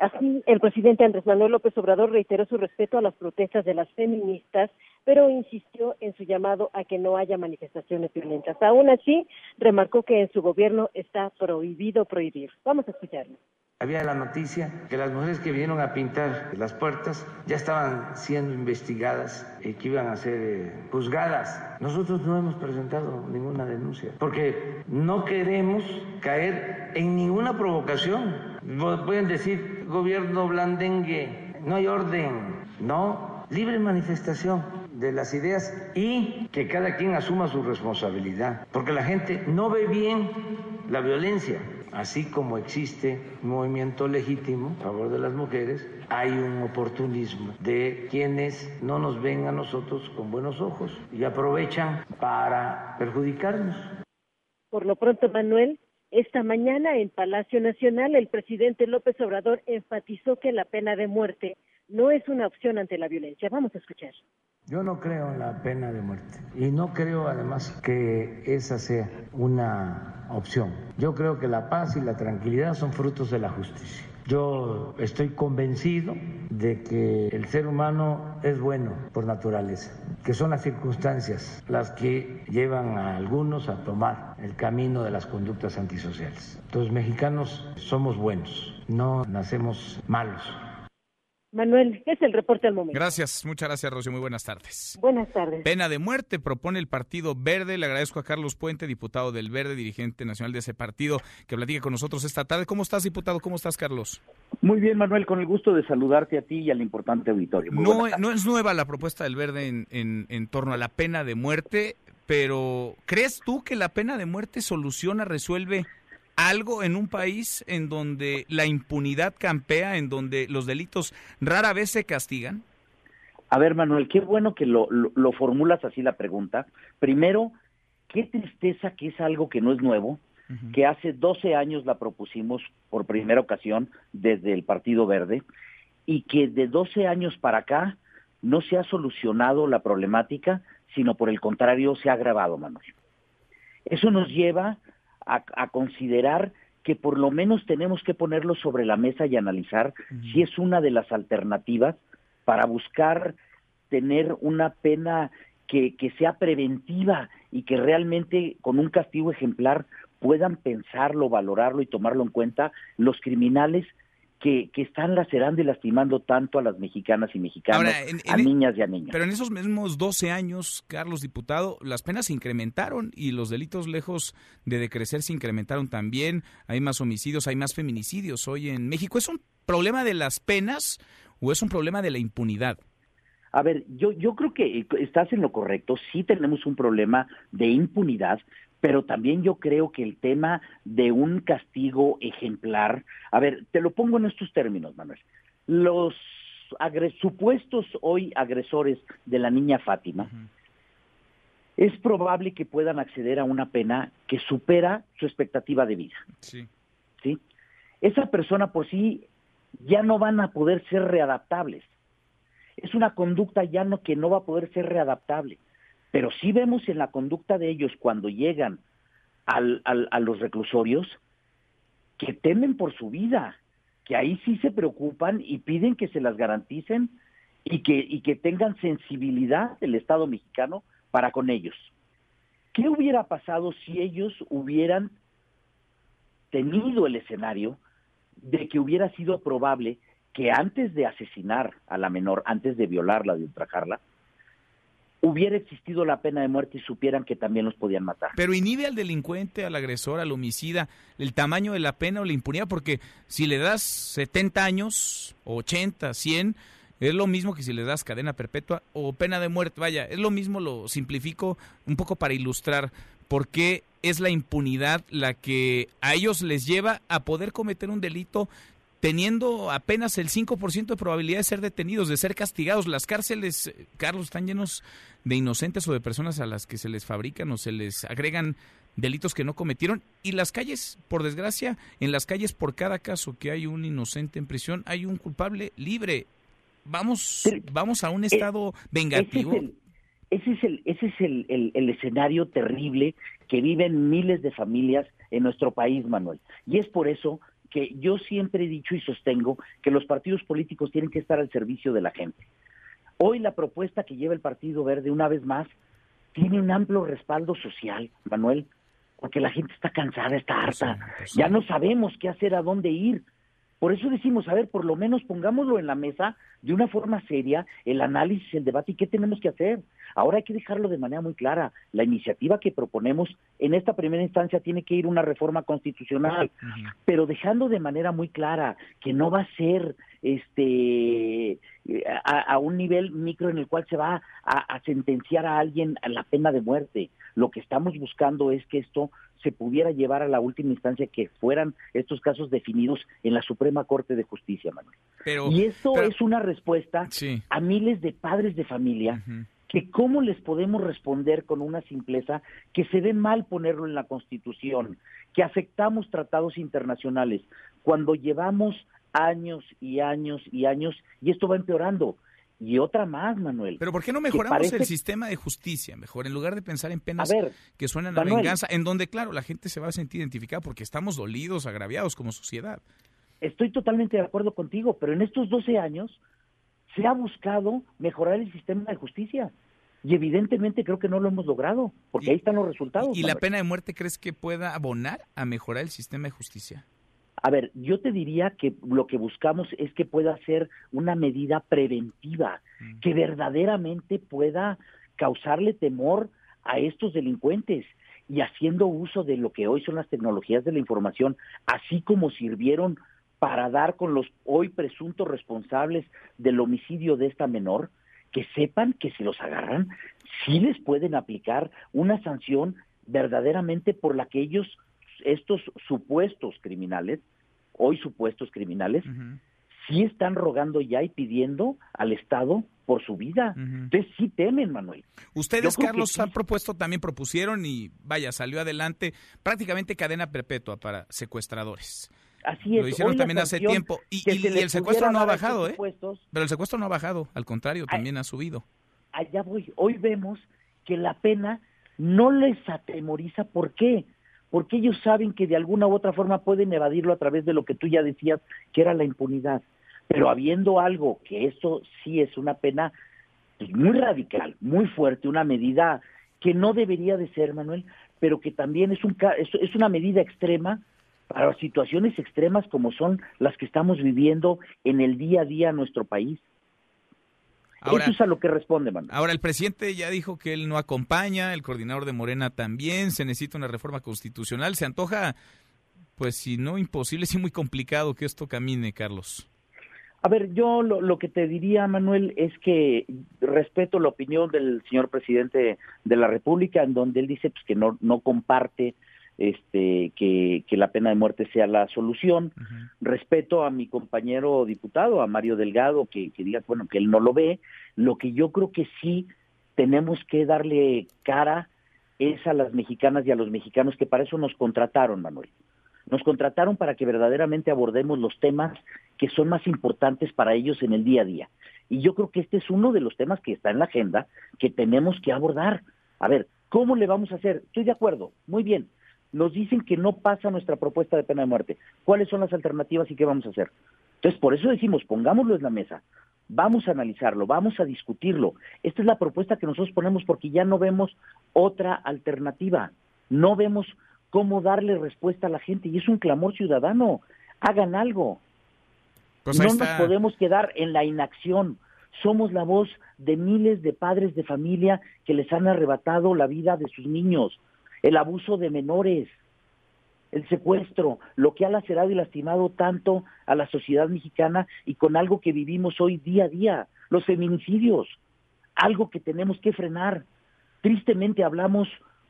Así, el presidente Andrés Manuel López Obrador reiteró su respeto a las protestas de las feministas, pero insistió en su llamado a que no haya manifestaciones violentas. Aún así, remarcó que en su gobierno está prohibido prohibir. Vamos a escucharlo. Había la noticia que las mujeres que vinieron a pintar las puertas ya estaban siendo investigadas y que iban a ser eh, juzgadas. Nosotros no hemos presentado ninguna denuncia porque no queremos caer en ninguna provocación. Pueden decir gobierno blandengue, no hay orden, no, libre manifestación de las ideas y que cada quien asuma su responsabilidad, porque la gente no ve bien la violencia. Así como existe un movimiento legítimo a favor de las mujeres, hay un oportunismo de quienes no nos ven a nosotros con buenos ojos y aprovechan para perjudicarnos. Por lo pronto, Manuel, esta mañana en Palacio Nacional el presidente López Obrador enfatizó que la pena de muerte no es una opción ante la violencia. Vamos a escuchar. Yo no creo en la pena de muerte y no creo además que esa sea una opción. Yo creo que la paz y la tranquilidad son frutos de la justicia. Yo estoy convencido de que el ser humano es bueno por naturaleza, que son las circunstancias las que llevan a algunos a tomar el camino de las conductas antisociales. Los mexicanos somos buenos, no nacemos malos. Manuel, es el reporte al momento. Gracias, muchas gracias, Rocío. Muy buenas tardes. Buenas tardes. Pena de muerte propone el Partido Verde. Le agradezco a Carlos Puente, diputado del Verde, dirigente nacional de ese partido, que platique con nosotros esta tarde. ¿Cómo estás, diputado? ¿Cómo estás, Carlos? Muy bien, Manuel, con el gusto de saludarte a ti y al importante auditorio. Muy No, no es nueva la propuesta del Verde en, en, en torno a la pena de muerte, pero ¿crees tú que la pena de muerte soluciona, resuelve algo en un país en donde la impunidad campea, en donde los delitos rara vez se castigan? A ver, Manuel, qué bueno que lo, lo, lo formulas así la pregunta. Primero, qué tristeza que es algo que no es nuevo, que hace 12 años la propusimos por primera ocasión desde el Partido Verde y que de 12 años para acá no se ha solucionado la problemática, sino por el contrario se ha agravado, Manuel. Eso nos lleva a, a considerar que por lo menos tenemos que ponerlo sobre la mesa y analizar si es una de las alternativas para buscar tener una pena que, que sea preventiva y que realmente con un castigo ejemplar puedan pensarlo, valorarlo y tomarlo en cuenta los criminales que, que están lacerando y lastimando tanto a las mexicanas y mexicanos, Ahora, en- a en- niñas y a niños. Pero en esos mismos 12 años, Carlos Diputado, las penas se incrementaron y los delitos lejos de decrecer se incrementaron también. Hay más homicidios, hay más feminicidios hoy en México. ¿Es un problema de las penas o es un problema de la impunidad? A ver, yo, yo creo que estás en lo correcto, sí tenemos un problema de impunidad, pero también yo creo que el tema de un castigo ejemplar, a ver, te lo pongo en estos términos, Manuel. Los agres- supuestos hoy agresores de la niña Fátima, es probable que puedan acceder a una pena que supera su expectativa de vida. Sí. ¿sí? Esa persona por sí ya no van a poder ser readaptables. Es una conducta ya no que no va a poder ser readaptable. Pero sí vemos en la conducta de ellos cuando llegan al- al- a los reclusorios que temen por su vida, que ahí sí se preocupan y piden que se las garanticen y que, y que tengan sensibilidad del Estado mexicano para con ellos. ¿Qué hubiera pasado si ellos hubieran tenido el escenario de que hubiera sido probable que antes de asesinar a la menor, antes de violarla, de ultrajarla, hubiera existido la pena de muerte y supieran que también los podían matar. Pero inhibe al delincuente, al agresor, al homicida, el tamaño de la pena o la impunidad, porque si le das 70 años, 80, 100, es lo mismo que si le das cadena perpetua o pena de muerte. Vaya, es lo mismo, lo simplifico un poco para ilustrar por qué es la impunidad la que a ellos les lleva a poder cometer un delito teniendo apenas el 5% de probabilidad de ser detenidos, de ser castigados. Las cárceles, eh, Carlos, están llenos de inocentes o de personas a las que se les fabrican o se les agregan delitos que no cometieron. Y las calles, por desgracia, en las calles por cada caso que hay un inocente en prisión, hay un culpable libre. Vamos, vamos a un estado vengativo. Ese es el, ese es el, ese es el, el- el escenario terrible que viven miles de familias en nuestro país, Manuel. Y es por eso que yo siempre he dicho y sostengo que los partidos políticos tienen que estar al servicio de la gente. Hoy la propuesta que lleva el Partido Verde, una vez más, tiene un amplio respaldo social, Manuel, porque la gente está cansada, está harta. Ya no sabemos qué hacer, a dónde ir. Por eso decimos, a ver, por lo menos pongámoslo en la mesa de una forma seria, el análisis, el debate y qué tenemos que hacer. Ahora hay que dejarlo de manera muy clara. La iniciativa que proponemos en esta primera instancia tiene que ir una reforma constitucional, pero dejando de manera muy clara que no va a ser este a, a un nivel micro en el cual se va a, a sentenciar a alguien a la pena de muerte. Lo que estamos buscando es que esto se pudiera llevar a la última instancia que fueran estos casos definidos en la Suprema Corte de Justicia, Manuel. Pero, y esto pero- es una respuesta Sí. a miles de padres de familia que cómo les podemos responder con una simpleza que se ve mal ponerlo en la Constitución, que afectamos tratados internacionales, cuando llevamos años y años y años y esto va empeorando. Y otra más, Manuel. Pero ¿por qué no mejoramos parece- el sistema de justicia? Mejor, en lugar de pensar en penas A ver, que suenan a Manuel. venganza, en donde, claro, la gente se va a sentir identificada porque estamos dolidos, agraviados como sociedad. Estoy totalmente de acuerdo contigo, pero en estos 12 años se ha buscado mejorar el sistema de justicia. Y evidentemente creo que no lo hemos logrado, porque ahí están los resultados. ¿Y la pena de muerte crees que pueda abonar a mejorar el sistema de justicia? A ver, yo te diría que lo que buscamos es que pueda ser una medida preventiva, que verdaderamente pueda causarle temor a estos delincuentes y haciendo uso de lo que hoy son las tecnologías de la información, así como sirvieron para dar con los hoy presuntos responsables del homicidio de esta menor, que sepan que si los agarran, sí les pueden aplicar una sanción verdaderamente por la que ellos, estos supuestos criminales, hoy supuestos criminales, sí están rogando ya y pidiendo al Estado por su vida. Ustedes sí temen, Manuel. Ustedes, Carlos, han propuesto, también propusieron y vaya, salió adelante prácticamente cadena perpetua para secuestradores. Así es. Lo hicieron también hace tiempo. Y, el secuestro no ha bajado, ¿eh? Pero el secuestro no ha bajado, al contrario, también ha subido. Allá voy. Hoy vemos que la pena no les atemoriza. ¿Por qué? Porque ellos saben que de alguna u otra forma pueden evadirlo a través de lo que tú ya decías, que era la impunidad. Pero habiendo algo que eso sí es una pena pues, muy radical, muy fuerte, una medida que no debería de ser, Manuel, pero que también es, un, es una medida extrema para situaciones extremas como son las que estamos viviendo en el día a día en nuestro país. Eso es a lo que responde, Manuel. Ahora, el presidente ya dijo que él no acompaña, el coordinador de Morena también, se necesita una reforma constitucional. Se antoja, pues si no imposible, sí muy complicado que esto camine, Carlos. A ver, yo lo, lo, que te diría, Manuel, es que respeto la opinión del señor presidente de la República, en donde él dice pues, que no, no comparte este, que, que, la pena de muerte sea la solución. Respeto a mi compañero diputado, a Mario Delgado, que, que diga, bueno, que él no lo ve. Lo que yo creo que sí tenemos que darle cara es a las mexicanas y a los mexicanos que para eso nos contrataron, Manuel. Nos contrataron para que verdaderamente abordemos los temas que son más importantes para ellos en el día a día. Y yo creo que este es uno de los temas que está en la agenda que tenemos que abordar. A ver, ¿cómo le vamos a hacer? Estoy de acuerdo, muy bien nos dicen que no pasa nuestra propuesta de pena de muerte. ¿Cuáles son las alternativas y qué vamos a hacer? Entonces, por eso decimos, pongámoslo en la mesa, vamos a analizarlo, vamos a discutirlo. Esta es la propuesta que nosotros ponemos porque ya no vemos otra alternativa, no vemos cómo darle respuesta a la gente y es un clamor ciudadano. Hagan algo. Pues no nos podemos quedar en la inacción. Somos la voz de miles de padres de familia que les han arrebatado la vida de sus niños el abuso de menores, el secuestro, lo que ha lacerado y lastimado tanto a la sociedad mexicana y con algo que vivimos hoy día a día, los feminicidios, algo que tenemos que frenar. Tristemente hablamos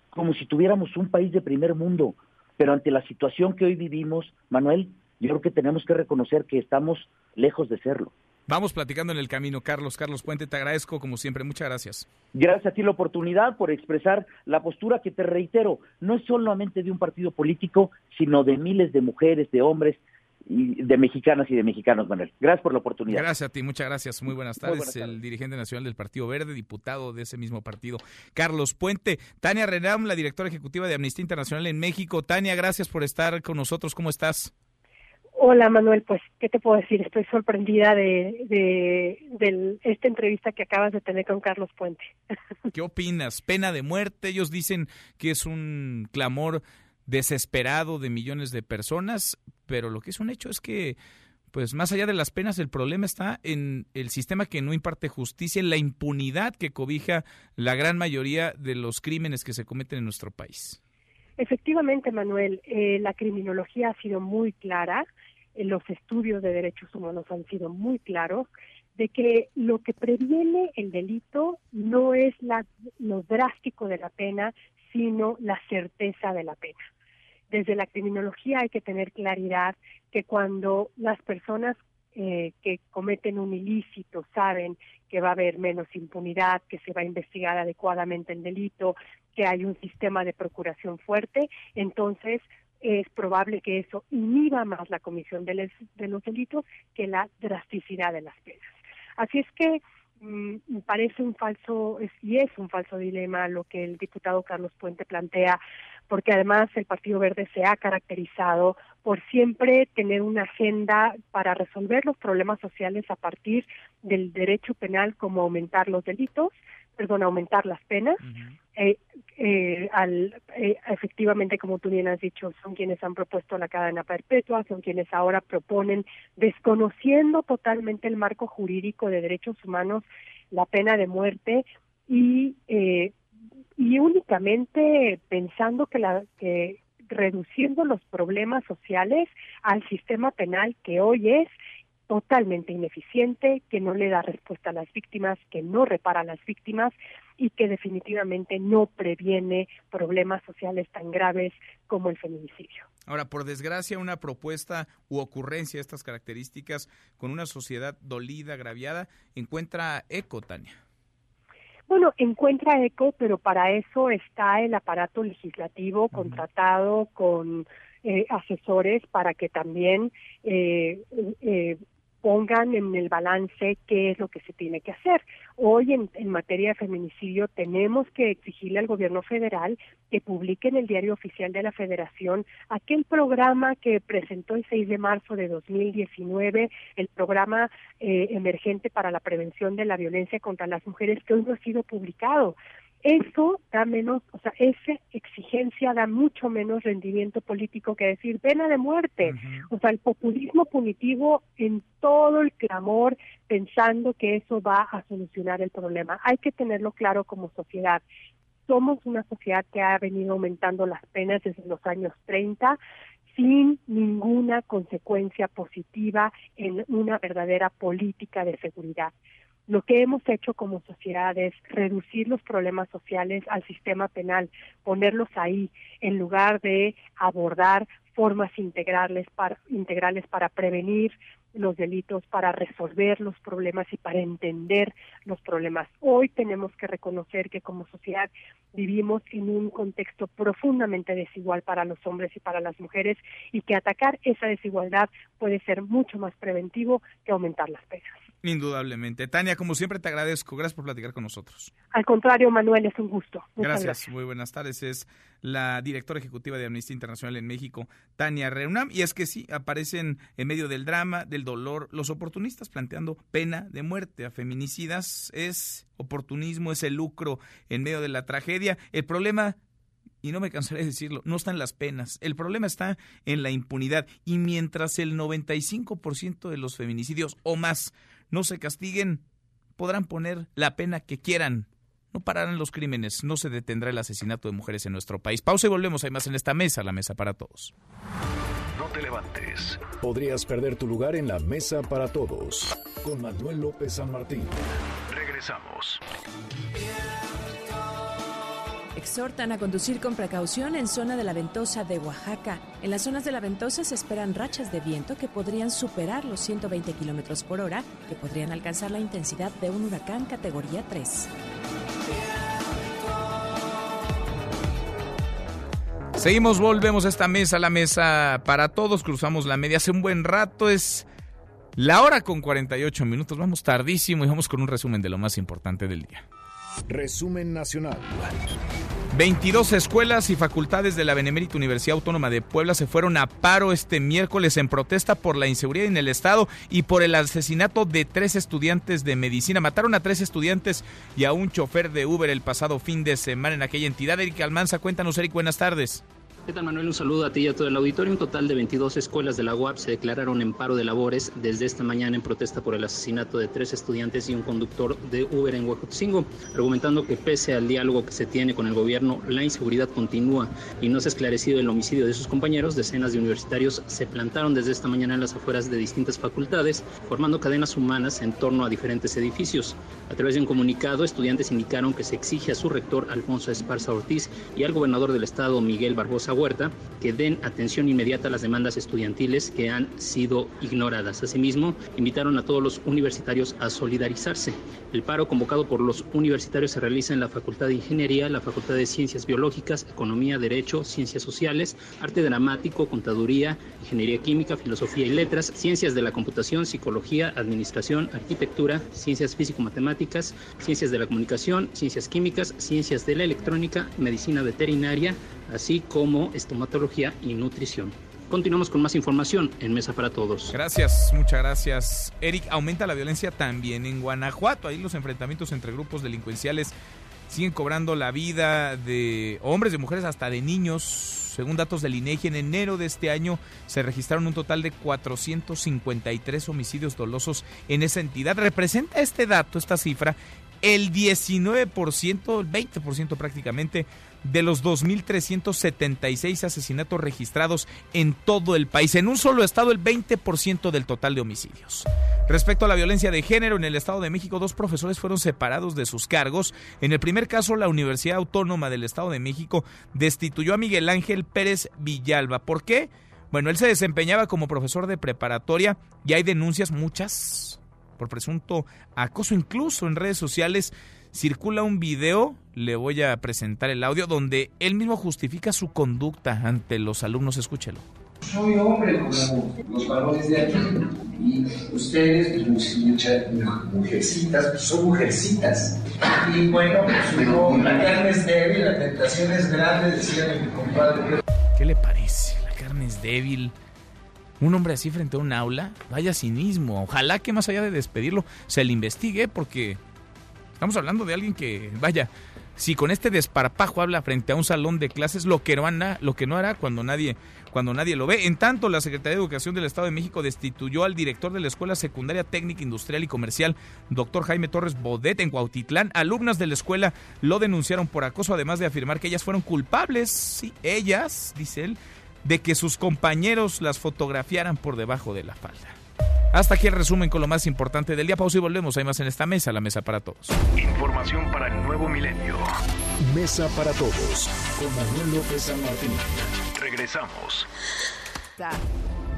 como si tuviéramos un país de primer mundo, pero ante la situación que hoy vivimos, Manuel, yo creo que tenemos que reconocer que estamos lejos de serlo. Vamos platicando en el camino, Carlos. Carlos Puente, te agradezco como siempre. Muchas gracias. Gracias a ti la oportunidad por expresar la postura que te reitero, no es solamente de un partido político, sino de miles de mujeres, de hombres, y de mexicanas y de mexicanos, Manuel. Gracias por la oportunidad. Gracias a ti, muchas gracias. Muy buenas tardes. El dirigente nacional del Partido Verde, diputado de ese mismo partido, Carlos Puente. Tania Renam, la directora ejecutiva de Amnistía Internacional en México. Tania, gracias por estar con nosotros. ¿Cómo estás? Hola Manuel, pues, ¿qué te puedo decir? Estoy sorprendida de, de, esta entrevista que acabas de tener con Carlos Puente. ¿Qué opinas? Pena de muerte, ellos dicen que es un clamor desesperado de millones de personas, pero lo que es un hecho es que, pues más allá de las penas, el problema está en el sistema que no imparte justicia, en la impunidad que cobija la gran mayoría de los crímenes que se cometen en nuestro país. Efectivamente, Manuel, eh, la criminología ha sido muy clara los estudios de derechos humanos han sido muy claros de que lo que previene el delito no es la, lo drástico de la pena, sino la certeza de la pena. Desde la criminología hay que tener claridad que cuando las personas eh, que cometen un ilícito saben que va a haber menos impunidad, que se va a investigar adecuadamente el delito, que hay un sistema de procuración fuerte, entonces es probable que eso inhiba más la comisión de, los delitos que la drasticidad de las penas. Así es que mm, parece un falso, y es un falso dilema lo que el diputado Carlos Puente plantea, porque además el Partido Verde se ha caracterizado por siempre tener una agenda para resolver los problemas sociales a partir del derecho penal como aumentar los delitos, perdón, aumentar las penas. eh, eh, al, eh, efectivamente, como tú bien has dicho, son quienes han propuesto la cadena perpetua, son quienes ahora proponen, desconociendo totalmente el marco jurídico de derechos humanos, la pena de muerte y eh, y únicamente pensando que la que reduciendo los problemas sociales al sistema penal que hoy es totalmente ineficiente, que no le da respuesta a las víctimas, que no repara a las víctimas y que definitivamente no previene problemas sociales tan graves como el feminicidio. Ahora, por desgracia, una propuesta u ocurrencia de estas características con una sociedad dolida, agraviada, encuentra eco, Tania. Bueno, encuentra eco, pero para eso está el aparato legislativo contratado con eh, asesores para que también eh, eh, pongan en el balance qué es lo que se tiene que hacer. Hoy en, en, materia de feminicidio tenemos que exigirle al gobierno federal que publique en el diario oficial de la federación aquel programa que presentó el 6 de marzo de 2019, el programa eh, emergente para la prevención de la violencia contra las mujeres que hoy no ha sido publicado eso da menos, o sea, esa exigencia da mucho menos rendimiento político que decir pena de muerte. O sea, el populismo punitivo en todo el clamor pensando que eso va a solucionar el problema. Hay que tenerlo claro como sociedad. Somos una sociedad que ha venido aumentando las penas desde los años 30 sin ninguna consecuencia positiva en una verdadera política de seguridad. Lo que hemos hecho como sociedad es reducir los problemas sociales al sistema penal, ponerlos ahí en lugar de abordar formas integrales para, integrales para prevenir los delitos, para resolver los problemas y para entender los problemas. Hoy tenemos que reconocer que como sociedad vivimos en un contexto profundamente desigual para los hombres y para las mujeres y que atacar esa desigualdad puede ser mucho más preventivo que aumentar las penas. Indudablemente. Tania, como siempre te agradezco. Gracias por platicar con nosotros. Al contrario, Manuel, es un gusto. Gracias. Muy buenas tardes. Es la directora ejecutiva de Amnistía Internacional en México, Tania Reunam. Y es que sí, aparecen en medio del drama, del dolor, los oportunistas planteando pena de muerte a feminicidas. Es oportunismo, es el lucro en medio de la tragedia. El problema y no me cansaré de decirlo, no están las penas. El problema está en la impunidad. Y mientras el 95% de los feminicidios o más no se castiguen, podrán poner la pena que quieran. No pararán los crímenes, no se detendrá el asesinato de mujeres en nuestro país. Pausa y volvemos. Hay más en esta mesa, la mesa para todos. No te levantes. Podrías perder tu lugar en la mesa para todos. Con Manuel López San Martín. Regresamos exhortan a conducir con precaución en zona de la ventosa de Oaxaca. En las zonas de la ventosa se esperan rachas de viento que podrían superar los 120 kilómetros por hora, que podrían alcanzar la intensidad de un huracán categoría 3. Seguimos, volvemos a esta mesa, la mesa para todos, cruzamos la media hace un buen rato, es la hora con 48 minutos, vamos tardísimo y vamos con un resumen de lo más importante del día. Resumen nacional. 22 escuelas y facultades de la Benemérita Universidad Autónoma de Puebla se fueron a paro este miércoles en protesta por la inseguridad en el Estado y por el asesinato de tres estudiantes de medicina. Mataron a tres estudiantes y a un chofer de Uber el pasado fin de semana en aquella entidad. Erika Almanza, cuéntanos, Eric, buenas tardes. ¿Qué tal Manuel? Un saludo a ti y a todo el auditorio. Un total de 22 escuelas de la UAP se declararon en paro de labores desde esta mañana en protesta por el asesinato de tres estudiantes y un conductor de Uber en Huejotzingo, argumentando que pese al diálogo que se tiene con el gobierno, la inseguridad continúa y no se ha esclarecido el homicidio de sus compañeros. Decenas de universitarios se plantaron desde esta mañana en las afueras de distintas facultades, formando cadenas humanas en torno a diferentes edificios. A través de un comunicado, estudiantes indicaron que se exige a su rector, Alfonso Esparza Ortiz, y al gobernador del estado, Miguel Barbosa Huerta que den atención inmediata a las demandas estudiantiles que han sido ignoradas. Asimismo, invitaron a todos los universitarios a solidarizarse. El paro convocado por los universitarios se realiza en la Facultad de Ingeniería, la Facultad de Ciencias Biológicas, Economía, Derecho, Ciencias Sociales, Arte Dramático, Contaduría, Ingeniería Química, Filosofía y Letras, Ciencias de la Computación, Psicología, Administración, Arquitectura, Ciencias Físico-Matemáticas, Ciencias de la Comunicación, Ciencias Químicas, Ciencias de la Electrónica, Medicina Veterinaria, así como estomatología y nutrición. Continuamos con más información en Mesa para Todos. Gracias, muchas gracias. Eric, aumenta la violencia también en Guanajuato. Ahí los enfrentamientos entre grupos delincuenciales siguen cobrando la vida de hombres, de mujeres, hasta de niños. Según datos del INEGI, en enero de este año se registraron un total de 453 homicidios dolosos en esa entidad. Representa este dato, esta cifra, el 19%, el 20% prácticamente de los 2.376 asesinatos registrados en todo el país. En un solo estado, el 20% del total de homicidios. Respecto a la violencia de género, en el Estado de México, dos profesores fueron separados de sus cargos. En el primer caso, la Universidad Autónoma del Estado de México destituyó a Miguel Ángel Pérez Villalba. ¿Por qué? Bueno, él se desempeñaba como profesor de preparatoria y hay denuncias, muchas, por presunto acoso. Incluso en redes sociales circula un video, le voy a presentar el audio, donde él mismo justifica su conducta ante los alumnos. Escúchelo. Soy hombre como los varones de aquí y ustedes, pues, muchas mujercitas, pues son mujercitas. Y bueno, pues no, la carne es débil, la tentación es grande, decía mi compadre. ¿Qué le parece? La carne es débil un hombre así frente a un aula, vaya cinismo. Ojalá que más allá de despedirlo se le investigue porque estamos hablando de alguien que, vaya, si con este desparpajo habla frente a un salón de clases, lo que no hará, lo que no hará cuando nadie cuando nadie lo ve. En tanto, la Secretaría de Educación del Estado de México destituyó al director de la Escuela Secundaria Técnica Industrial y Comercial, doctor Jaime Torres Bodet, en Cuautitlán. Alumnas de la escuela lo denunciaron por acoso, además de afirmar que ellas fueron culpables, sí, ellas, dice él, de que sus compañeros las fotografiaran por debajo de la falda. Hasta aquí el resumen con lo más importante del día. Pausa y volvemos. Hay más en esta mesa, la mesa para todos. Información para el nuevo milenio. Mesa para todos. Con Manuel López San Martín. Regresamos.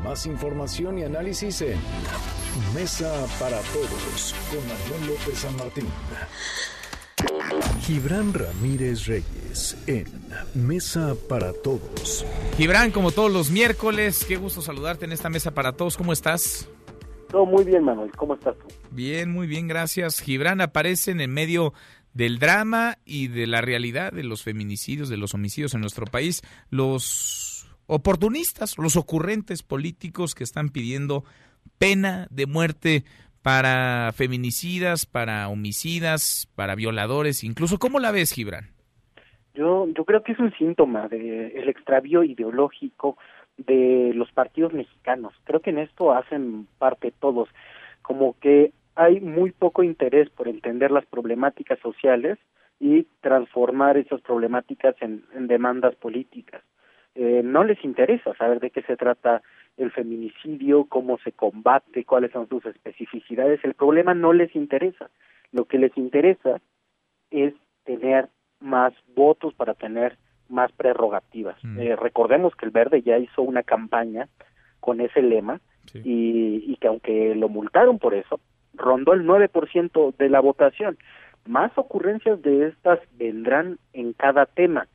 Más información y análisis en Mesa para todos. Con Manuel López San Martín. Gibran Ramírez Reyes en Mesa para Todos. Gibran, como todos los miércoles, qué gusto saludarte en esta Mesa para Todos. ¿Cómo estás? Todo muy bien, Manuel. ¿Cómo estás tú? Bien, muy bien, gracias. Gibran aparece en el medio del drama y de la realidad de los feminicidios, de los homicidios en nuestro país, los oportunistas, los ocurrentes políticos que están pidiendo pena de muerte para feminicidas, para homicidas, para violadores, incluso. ¿Cómo la ves, Gibran? Yo, yo creo que es un síntoma del el extravío ideológico de los partidos mexicanos. Creo que en esto hacen parte todos, como que hay muy poco interés por entender las problemáticas sociales y transformar esas problemáticas en, demandas políticas. Eh, no les interesa saber de qué se trata el feminicidio, cómo se combate, cuáles son sus especificidades. El problema no les interesa. Lo que les interesa es tener más votos para tener más prerrogativas. Mm. Eh, recordemos que el Verde ya hizo una campaña con ese lema y, y que aunque lo multaron por eso, rondó el 9% de la votación. Más ocurrencias de estas vendrán en cada tema.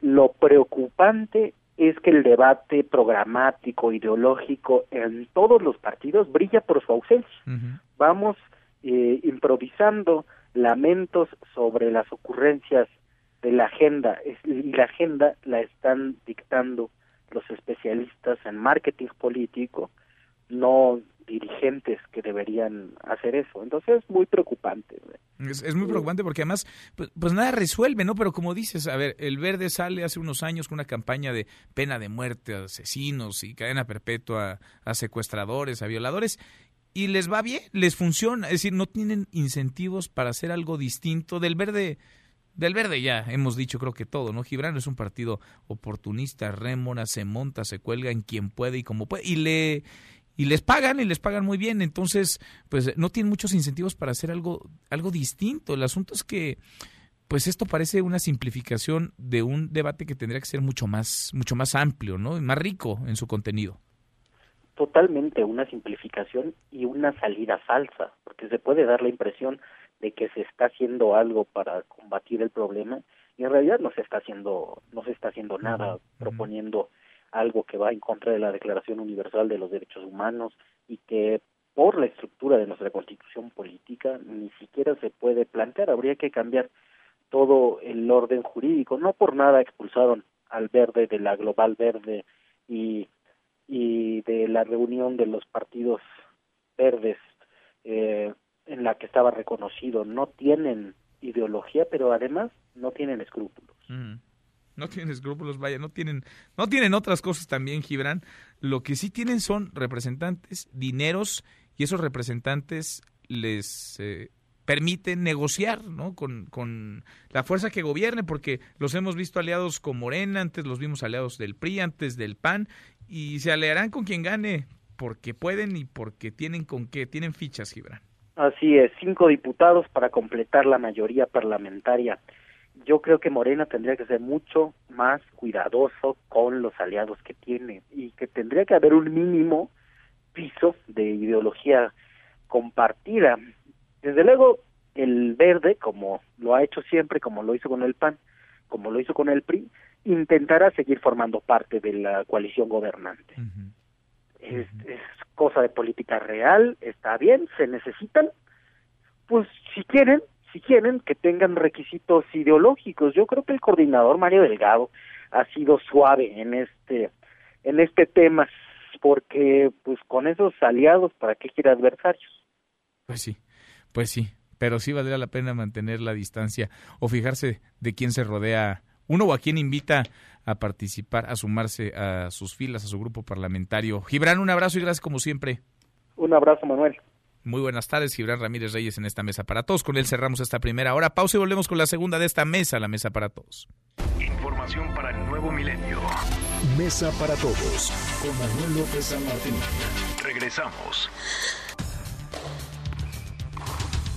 Lo preocupante es que el debate programático, ideológico en todos los partidos brilla por su ausencia. Vamos eh, improvisando lamentos sobre las ocurrencias de la agenda y la agenda la están dictando los especialistas en marketing político, no dirigentes que deberían hacer eso. Entonces es muy preocupante. Es, muy preocupante porque además, pues, pues, nada resuelve, ¿no? Pero como dices, a ver, el Verde sale hace unos años con una campaña de pena de muerte a asesinos y cadena perpetua a secuestradores, a violadores, y les va bien, les funciona, es decir, no tienen incentivos para hacer algo distinto. Del Verde del verde ya hemos dicho creo que todo, ¿no? Gibran es un partido oportunista, rémora, se monta, se cuelga en quien puede y como puede y le y les pagan y les pagan muy bien, entonces pues no tienen muchos incentivos para hacer algo algo distinto. El asunto es que pues esto parece una simplificación de un debate que tendría que ser mucho más mucho más amplio, ¿no? Y más rico en su contenido. Totalmente una simplificación y una salida falsa, porque se puede dar la impresión de que se está haciendo algo para combatir el problema y en realidad no se está haciendo no se está haciendo nada proponiendo algo que va en contra de la Declaración Universal de los Derechos Humanos y que por la estructura de nuestra constitución política ni siquiera se puede plantear. Habría que cambiar todo el orden jurídico. No por nada expulsaron al verde de la global verde y y de la reunión de los partidos verdes eh, en la que estaba reconocido. No tienen ideología, pero además no tienen escrúpulos. No tienen escrúpulos, vaya, no tienen, no tienen otras cosas también, Gibran. Lo que sí tienen son representantes, dineros, y esos representantes les eh, permiten negociar ¿no? con, con la fuerza que gobierne, porque los hemos visto aliados con Morena, antes los vimos aliados del PRI, antes del PAN, y se aliarán con quien gane porque pueden y porque tienen con qué, tienen fichas, Gibran. Así es, cinco diputados para completar la mayoría parlamentaria. Yo creo que Morena tendría que ser mucho más cuidadoso con los aliados que tiene y que tendría que haber un mínimo piso de ideología compartida. Desde luego, el verde, como lo ha hecho siempre, como lo hizo con el PAN, como lo hizo con el PRI, intentará seguir formando parte de la coalición gobernante. es, es, cosa de política real, está bien, se necesitan, pues si quieren, si quieren que tengan requisitos ideológicos. Yo creo que el coordinador Mario Delgado ha sido suave en este en este tema porque pues con esos aliados para qué quiere adversarios. Pues sí. Pues sí, pero sí valdría la pena mantener la distancia o fijarse de quién se rodea uno o a quién invita a participar, a sumarse a sus filas, a su grupo parlamentario. Gibran, un abrazo y gracias como siempre. Un abrazo, Manuel. Muy buenas tardes, Gibran Ramírez Reyes en esta mesa para todos. Con él cerramos esta primera hora. Pausa y volvemos con la segunda de esta mesa, la mesa para todos. Información para el nuevo milenio. Mesa para todos con Manuel López San Martín. Regresamos.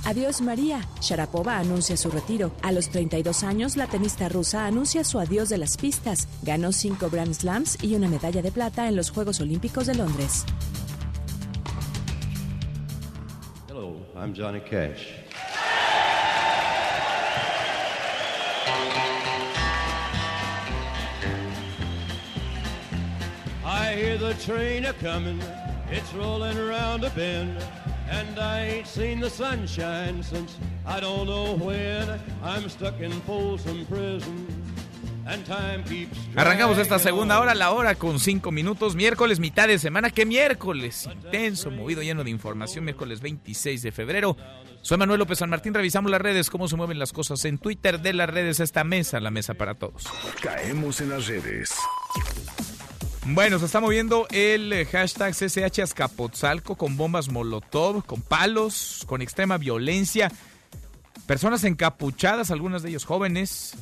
Adiós María. Sharapova anuncia su retiro. A los 32 años, la tenista rusa anuncia su adiós de las pistas. Ganó cinco Grand Slams y una medalla de plata en los Juegos Olímpicos de Londres. Hello, I'm Johnny Cash. I hear the train a coming, it's rolling around a bend. And I ain't seen the sunshine since I don't know when. I'm stuck in Folsom Prison. Arrancamos esta segunda hora, la hora con cinco minutos, miércoles, mitad de semana. ¿Qué miércoles? Intenso, movido, lleno de información, miércoles 26 de febrero. Soy Manuel López San Martín, revisamos las redes, cómo se mueven las cosas en Twitter de las redes, esta mesa, la mesa para todos. Caemos en las redes. Bueno, se está moviendo el eh, hashtag CCH Azcapotzalco con bombas Molotov, con palos, con extrema violencia. Personas encapuchadas, algunas de ellos jóvenes,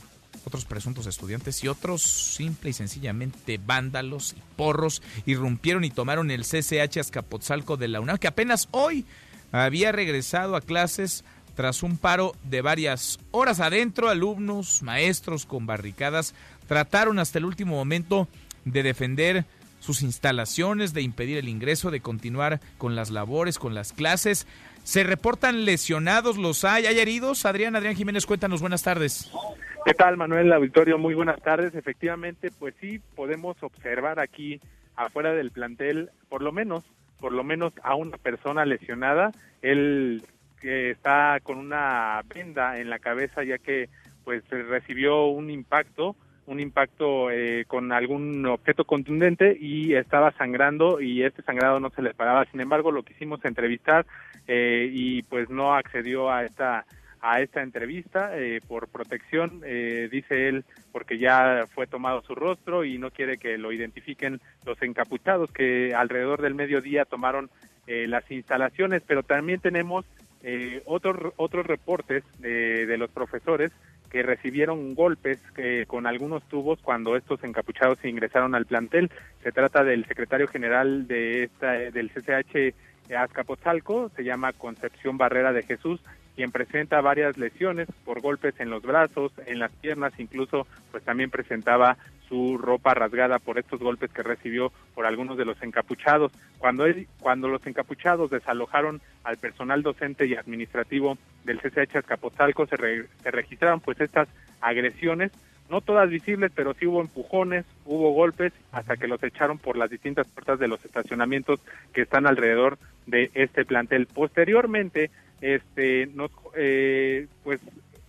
otros presuntos estudiantes y otros simple y sencillamente vándalos y porros irrumpieron y tomaron el CCH Azcapotzalco de la UNAM, que apenas hoy había regresado a clases tras un paro de varias horas adentro. Alumnos, maestros con barricadas trataron hasta el último momento de defender sus instalaciones, de impedir el ingreso, de continuar con las labores, con las clases. ¿Se reportan lesionados? ¿Los hay? ¿Hay heridos? Adrián, Adrián Jiménez, cuéntanos, buenas tardes. ¿Qué tal, Manuel Auditorio? Muy buenas tardes. Efectivamente, pues sí, podemos observar aquí afuera del plantel, por lo menos, por lo menos a una persona lesionada. Él que está con una venda en la cabeza ya que pues recibió un impacto un impacto eh, con algún objeto contundente y estaba sangrando y este sangrado no se le paraba. Sin embargo, lo quisimos entrevistar eh, y pues no accedió a esta a esta entrevista eh, por protección, dice él, porque ya fue tomado su rostro y no quiere que lo identifiquen los encapuchados que alrededor del mediodía tomaron las instalaciones, pero también tenemos otros otros reportes de los profesores que recibieron golpes eh, con algunos tubos cuando estos encapuchados ingresaron al plantel. Se trata del secretario general de esta, del CCH Azcapotzalco, se llama Concepción Barrera de Jesús, quien presenta varias lesiones por golpes en los brazos, en las piernas, incluso pues también presentaba su ropa rasgada por estos golpes que recibió por algunos de los encapuchados. Cuando, él, cuando los encapuchados desalojaron al personal docente y administrativo del CCH Azcapotzalco, se, se registraron pues estas agresiones, no todas visibles, pero sí hubo empujones, hubo golpes, hasta que los echaron por las distintas puertas de los estacionamientos que están alrededor de este plantel. Posteriormente, este, nos, eh, pues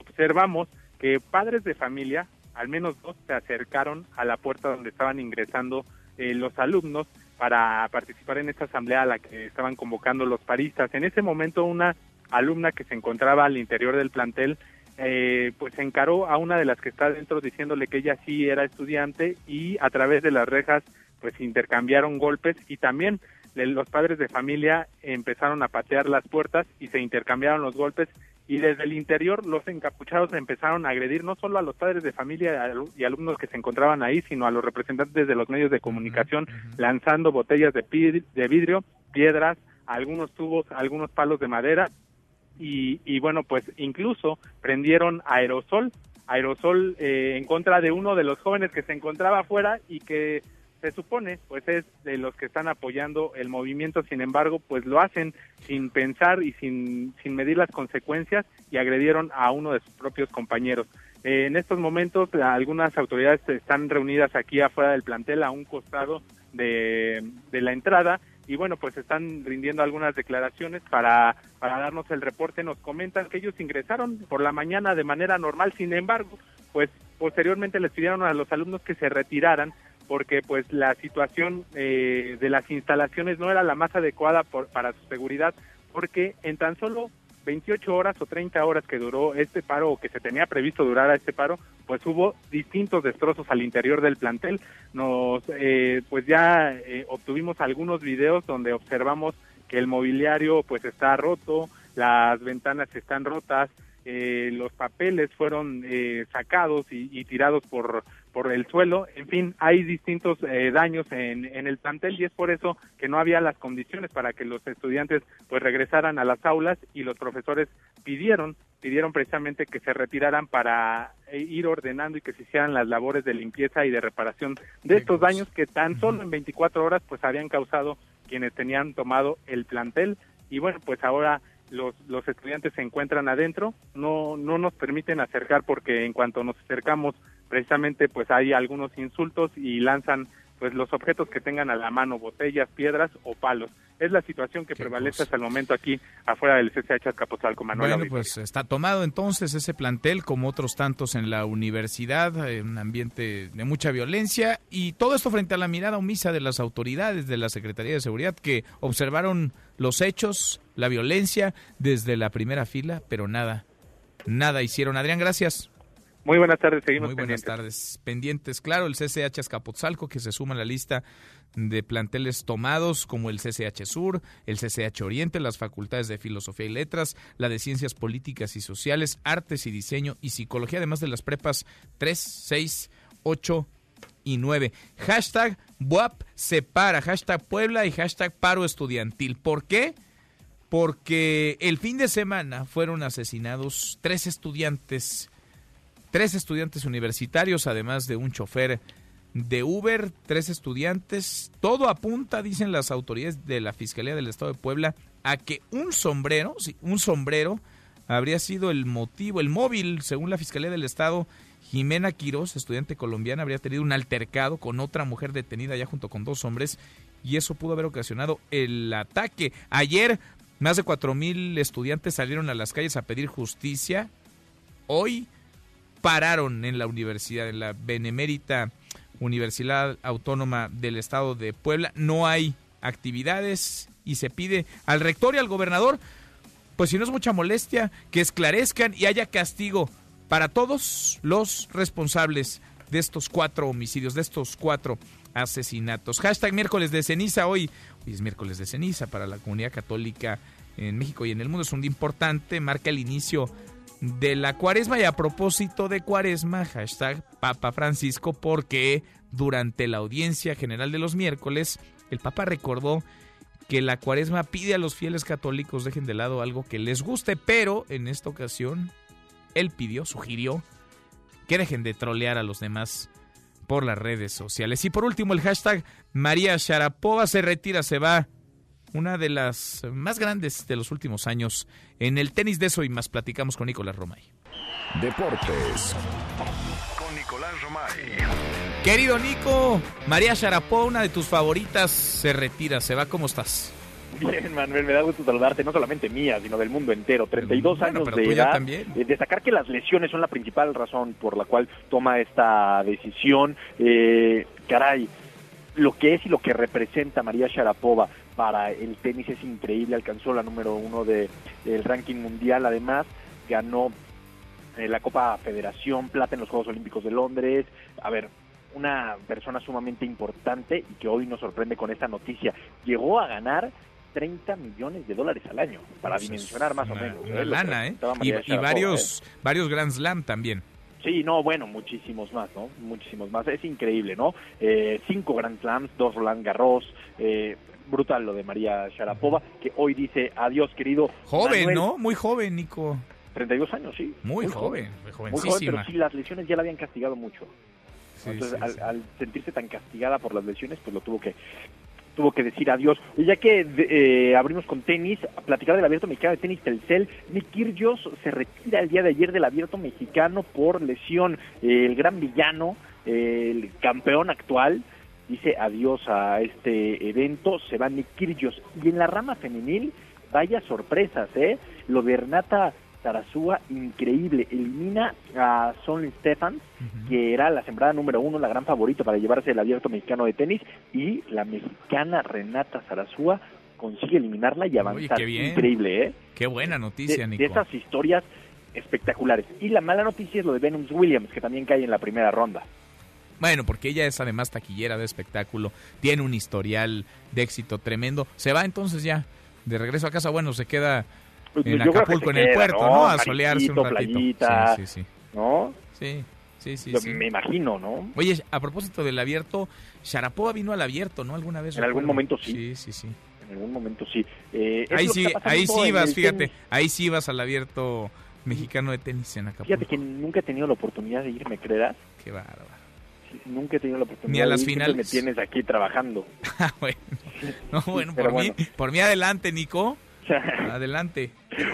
observamos que padres de familia al menos dos se acercaron a la puerta donde estaban ingresando eh, los alumnos para participar en esta asamblea a la que estaban convocando los paristas. En ese momento una alumna que se encontraba al interior del plantel eh, pues encaró a una de las que está dentro diciéndole que ella sí era estudiante y a través de las rejas pues intercambiaron golpes y también los padres de familia empezaron a patear las puertas y se intercambiaron los golpes y desde el interior los encapuchados empezaron a agredir no solo a los padres de familia y alumnos que se encontraban ahí, sino a los representantes de los medios de comunicación lanzando botellas de, de vidrio, piedras, algunos tubos, algunos palos de madera y, y bueno, pues incluso prendieron aerosol, aerosol eh, en contra de uno de los jóvenes que se encontraba afuera y que se supone pues es de los que están apoyando el movimiento, sin embargo pues lo hacen sin pensar y sin, sin medir las consecuencias y agredieron a uno de sus propios compañeros. Eh, en estos momentos algunas autoridades están reunidas aquí afuera del plantel a un costado de, de la entrada y bueno, pues están rindiendo algunas declaraciones para, para darnos el reporte. Nos comentan que ellos ingresaron por la mañana de manera normal, sin embargo, pues posteriormente les pidieron a los alumnos que se retiraran porque pues la situación eh, de las instalaciones no era la más adecuada para su seguridad, porque en tan solo 28 horas o 30 horas que duró este paro o que se tenía previsto durar a este paro, pues hubo distintos destrozos al interior del plantel. Nos, eh, pues ya eh, obtuvimos algunos videos donde observamos que el mobiliario pues está roto, las ventanas están rotas, eh, los papeles fueron eh, sacados y, tirados por, por el suelo, en fin, hay distintos eh, daños en, en, el plantel y es por eso que no había las condiciones para que los estudiantes pues regresaran a las aulas y los profesores pidieron pidieron precisamente que se retiraran para ir ordenando y que se hicieran las labores de limpieza y de reparación de estos daños que tan solo en 24 horas pues habían causado quienes tenían tomado el plantel. Y bueno pues ahora los, los estudiantes se encuentran adentro, no, no nos permiten acercar porque en cuanto nos acercamos precisamente pues hay algunos insultos y lanzan pues los objetos que tengan a la mano, botellas, piedras o palos. Es la situación que prevalece hasta el momento aquí afuera del CCH Azcapotzalco, Manuel. Bueno, pues está tomado entonces ese plantel como otros tantos en la universidad, en un ambiente de mucha violencia y todo esto frente a la mirada omisa de las autoridades de la Secretaría de Seguridad que observaron los hechos, la violencia desde la primera fila, pero nada, nada hicieron. Adrián, gracias. Muy buenas tardes, seguimos Muy buenas tardes. Pendientes, claro, el CCH Azcapotzalco que se suma a la lista de planteles tomados como el CCH Sur, el CCH Oriente, las facultades de Filosofía y Letras, la de Ciencias Políticas y Sociales, Artes y Diseño y Psicología, además de las prepas 3, 6, 8 y 9. Hashtag BUAP separa, hashtag Puebla y hashtag paro estudiantil. ¿Por qué? Porque el fin de semana fueron asesinados tres estudiantes tres estudiantes universitarios, además de un chofer de Uber, tres estudiantes. Todo apunta, dicen las autoridades de la Fiscalía del Estado de Puebla, a que un sombrero, sí, un sombrero, habría sido el motivo, el móvil, según la Fiscalía del Estado. Jimena Quiroz, estudiante colombiana, habría tenido un altercado con otra mujer detenida ya junto con dos hombres y eso pudo haber ocasionado el ataque. Ayer más de cuatro mil estudiantes salieron a las calles a pedir justicia. Hoy pararon en la universidad, en la Benemérita Universidad Autónoma del Estado de Puebla. No hay actividades y se pide al rector y al gobernador, pues si no es mucha molestia, que esclarezcan y haya castigo para todos los responsables de estos cuatro homicidios, de estos cuatro asesinatos. Hashtag miércoles de ceniza hoy. Hoy es miércoles de ceniza para la comunidad católica en México y en el mundo. Es un día importante, marca el inicio de la cuaresma y a propósito de cuaresma, hashtag Papa Francisco, porque durante la audiencia general de los miércoles, el Papa recordó que la cuaresma pide a los fieles católicos dejen de lado algo que les guste, pero en esta ocasión él pidió, sugirió que dejen de trolear a los demás por las redes sociales. Y por último el hashtag María Sharapova se retira, se va una de las más grandes de los últimos años en el tenis de eso y más platicamos con Nicolás Romay. Deportes con Nicolás Romay. Querido Nico, María Sharapova, una de tus favoritas, se retira, se va, ¿cómo estás? Bien, Manuel, me da gusto saludarte, no solamente mía, sino del mundo entero. 32 años de edad. También. Eh, destacar que las lesiones son la principal razón por la cual toma esta decisión. Eh, caray, lo que es y lo que representa María Sharapova para el tenis es increíble, alcanzó la número uno de, del ranking mundial, además ganó eh, la Copa Federación Plata en los Juegos Olímpicos de Londres, a ver, una persona sumamente importante y que hoy nos sorprende con esta noticia, llegó a ganar 30 millones de dólares al año, para dimensionar más o menos. Una lana, ¿eh? Y, varios, ¿eh? varios Grand Slam también. Sí, no, bueno, muchísimos más, ¿no? Muchísimos más. Es increíble, ¿no? Eh, cinco Grand Slams, dos Roland Garros, eh, brutal lo de María Sharapova, que hoy dice adiós, querido. Joven, ¿no? Muy joven, Nico. 32 años, sí. Muy, joven, muy jovencísima. Muy joven, pero sí, las lesiones ya la habían castigado mucho. Entonces, al, sentirse tan castigada por las lesiones, pues lo tuvo que tuvo que decir adiós. Y ya que eh, abrimos con tenis, a platicar del abierto mexicano de tenis Telcel, Nick Kyrgios se retira el día de ayer del abierto mexicano por lesión. el gran villano, el campeón actual, dice adiós a este evento, se va Nick Kyrgios. Y en la rama femenil, vaya sorpresas, ¿eh? Lo de Renata Tarazúa, increíble. Elimina a Sonny Stephens, que era la sembrada número uno, la gran favorita para llevarse el abierto mexicano de tenis, y la mexicana Renata Tarazúa consigue eliminarla y avanzar. Increíble, ¿eh? Qué buena noticia, de, De esas historias espectaculares. Y la mala noticia es lo de Venus Williams, que también cae en la primera ronda. Bueno, porque ella es además taquillera de espectáculo, tiene un historial de éxito tremendo. Se va entonces ya de regreso a casa. Bueno, se queda pues, en Acapulco, en el puerto, ¿no? A solearse un ratito. Playita, sí, sí, sí. ¿No? Sí. Sí, sí, sí. Me imagino, ¿no? Oye, a propósito del abierto, Sharapova vino al abierto, ¿no? ¿Alguna vez? En algún momento sí. Sí, sí, sí. En algún momento sí. Eh, ahí sí, ahí sí ibas, fíjate. Ahí sí ibas al abierto mexicano de tenis en Acapulco. Fíjate que nunca he tenido la oportunidad de ir, ¿me creerás? Qué bárbaro. Nunca he tenido la oportunidad. Ni a las finales. Me tienes aquí trabajando. Ah, bueno. No, bueno, por, Mí, por mí adelante, Nico. Adelante.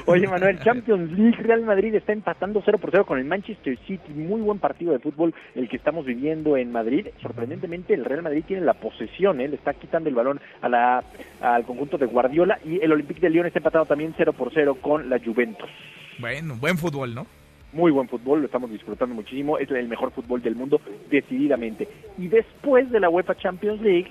Oye, Manuel, Champions League, Real Madrid está empatando 0 por 0 con el Manchester City. Muy buen partido de fútbol el que estamos viviendo en Madrid. Sorprendentemente, el Real Madrid tiene la posesión, ¿eh? le está quitando el balón a la, al conjunto de Guardiola. Y el Olympique de Lyon está empatado también 0 por 0 con la Juventus. Bueno, buen fútbol, ¿no? Muy buen fútbol, lo estamos disfrutando muchísimo. Es el mejor fútbol del mundo, decididamente. Y después de la UEFA Champions League,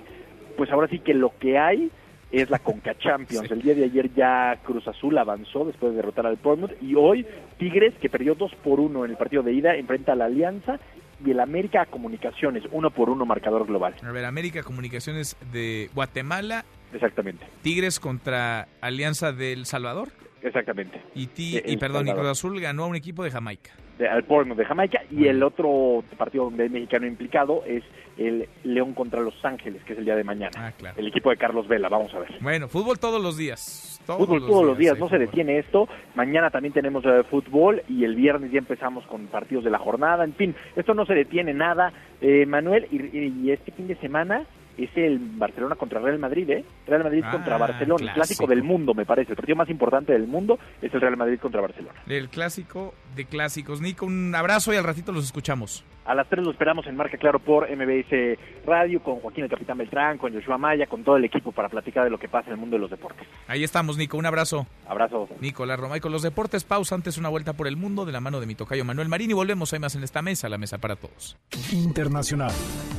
pues ahora sí que lo que hay es la Conca Champions. El día de ayer ya Cruz Azul avanzó después de derrotar al Portsmouth y hoy Tigres, que perdió 2 por 1 en el partido de ida, enfrenta a la Alianza y el América Comunicaciones, 1 por 1 marcador global. A ver, América Comunicaciones de Guatemala. Exactamente. Tigres contra Alianza del Salvador. Exactamente. Y, y perdón, y Cruz Azul ganó a un equipo de Jamaica. De, al Portsmouth de Jamaica y el otro partido donde hay mexicano implicado es el León contra Los Ángeles, que es el día de mañana. Ah, claro. El equipo de Carlos Vela, vamos a ver. Bueno, fútbol todos los días. fútbol todos los días, no se detiene esto. Mañana también tenemos eh, fútbol y el viernes ya empezamos con partidos de la jornada. En fin, esto no se detiene nada, eh, Manuel, y este fin de semana es el Barcelona contra Real Madrid, ¿eh? Real Madrid ah, contra Barcelona, el clásico del mundo, me parece. El partido más importante del mundo es el Real Madrid contra Barcelona. El clásico de clásicos. Nico, un abrazo y al ratito los escuchamos. A las 3 lo esperamos en Marca Claro por MBS Radio, con Joaquín el Capitán Beltrán, con Joshua Maya, con todo el equipo para platicar de lo que pasa en el mundo de los deportes. Ahí estamos, Nico. Un abrazo. Abrazo. Nicolás Romay con los deportes. Pausa antes una vuelta por el mundo de la mano de mi tocayo Manuel Marín y volvemos. Hay más en esta mesa, la mesa para todos. Internacional.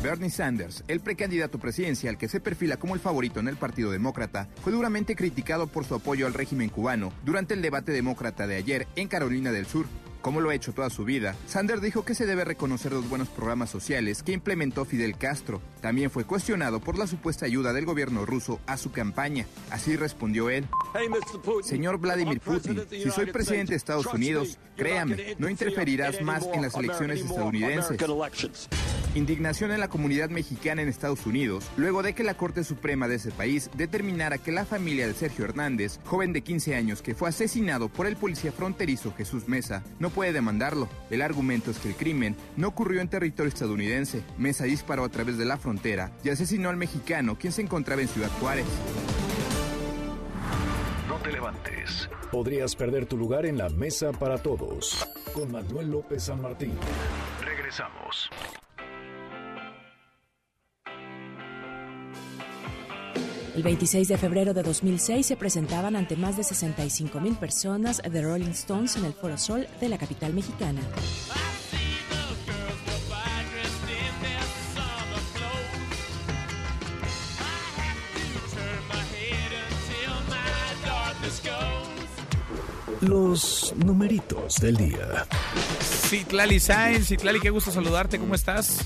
Bernie Sanders, el precandidato presidencial que se perfila como el favorito en el Partido Demócrata, fue duramente criticado por su apoyo al régimen cubano durante el debate demócrata de ayer en Carolina del Sur como lo ha hecho toda su vida, Sanders dijo que se debe reconocer los buenos programas sociales que implementó Fidel Castro. También fue cuestionado por la supuesta ayuda del gobierno ruso a su campaña. Así respondió él. Señor Vladimir Putin, si soy presidente de Estados Unidos, créame, no interferirás más en las elecciones estadounidenses. Indignación en la comunidad mexicana en Estados Unidos, luego de que la Corte Suprema de ese país determinara que la familia de Sergio Hernández, joven de 15 años que fue asesinado por el policía fronterizo Jesús Mesa, no puede demandarlo. El argumento es que el crimen no ocurrió en territorio estadounidense. Mesa disparó a través de la frontera y asesinó al mexicano, quien se encontraba en Ciudad Juárez. No te levantes. Podrías perder tu lugar en la mesa para todos. Con Manuel López San Martín. Regresamos. El 26 de febrero de 2006 se presentaban ante más de 65 mil personas The Rolling Stones en el Foro Sol de la capital mexicana. Los numeritos del día. Citlali Sainz, Citlali, qué gusto saludarte, ¿cómo estás?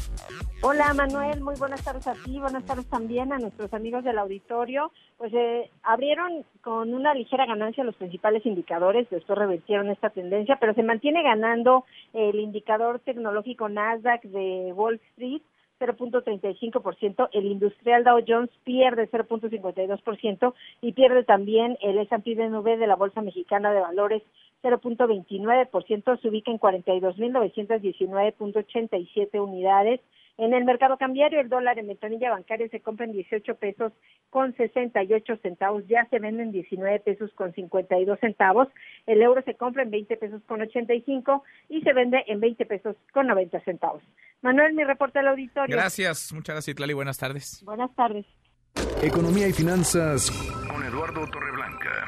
Hola Manuel, muy buenas tardes a ti, buenas tardes también a nuestros amigos del auditorio. Pues eh, abrieron con una ligera ganancia los principales indicadores, después revirtieron esta tendencia, pero se mantiene ganando el indicador tecnológico Nasdaq de Wall Street 0.35%, el industrial Dow Jones pierde 0.52% y pierde también el S&P DNV de la Bolsa Mexicana de Valores 0.29%, se ubica en 42.919.87 unidades. En el mercado cambiario, el dólar en ventanilla bancaria se compra en 18 pesos con 68 centavos, ya se vende en 19 pesos con 52 centavos. El euro se compra en 20 pesos con 85 y se vende en 20 pesos con 90 centavos. Manuel, mi reporte al auditorio. Gracias, muchas gracias, Tlali. Buenas tardes. Buenas tardes. Economía y finanzas con Eduardo Torreblanca.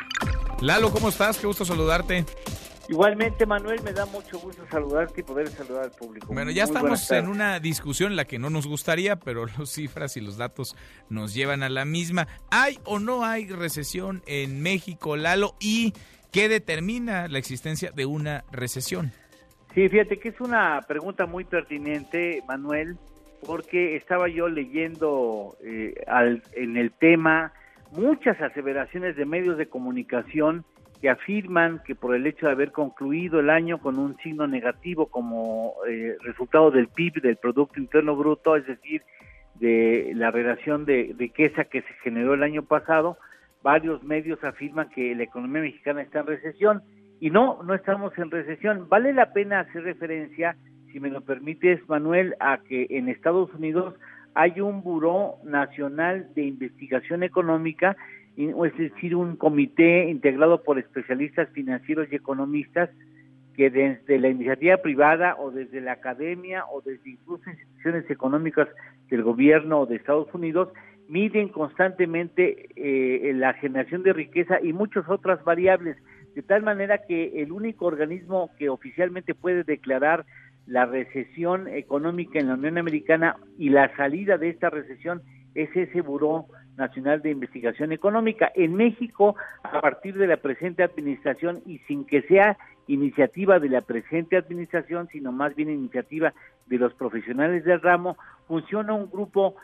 Lalo, ¿cómo estás? Qué gusto saludarte. Igualmente, Manuel, me da mucho gusto saludarte y poder saludar al público. Bueno, ya estamos en una discusión en la que no nos gustaría, pero las cifras y los datos nos llevan a la misma. ¿Hay o no hay recesión en México, Lalo? ¿Y qué determina la existencia de una recesión? Sí, fíjate que es una pregunta muy pertinente, Manuel, porque estaba yo leyendo eh, en el tema muchas aseveraciones de medios de comunicación que afirman que por el hecho de haber concluido el año con un signo negativo como eh, resultado del PIB, del Producto Interno Bruto, es decir, de la relación de riqueza que se generó el año pasado, varios medios afirman que la economía mexicana está en recesión y no, no estamos en recesión. Vale la pena hacer referencia, si me lo permites, Manuel, a que en Estados Unidos hay un Buró Nacional de Investigación Económica es decir, un comité integrado por especialistas financieros y economistas que desde la iniciativa privada o desde la academia o desde incluso instituciones económicas del gobierno de Estados Unidos miden constantemente eh, la generación de riqueza y muchas otras variables, de tal manera que el único organismo que oficialmente puede declarar la recesión económica en la Unión Americana y la salida de esta recesión es ese buró Nacional de Investigación Económica. En México, a partir de la presente administración y sin que sea iniciativa de la presente administración, sino más bien iniciativa de los profesionales del ramo, funciona un grupo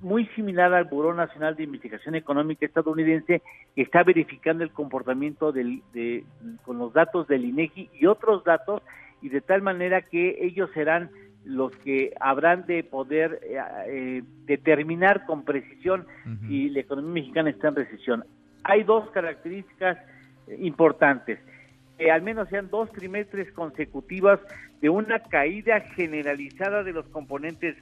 muy similar al Buró Nacional de Investigación Económica estadounidense que está verificando el comportamiento del, de, con los datos del INEGI y otros datos y de tal manera que ellos serán los que habrán de poder eh, eh, determinar con precisión si la economía mexicana está en recesión. Hay dos características eh, importantes, que al menos sean dos trimestres consecutivas de una caída generalizada de los componentes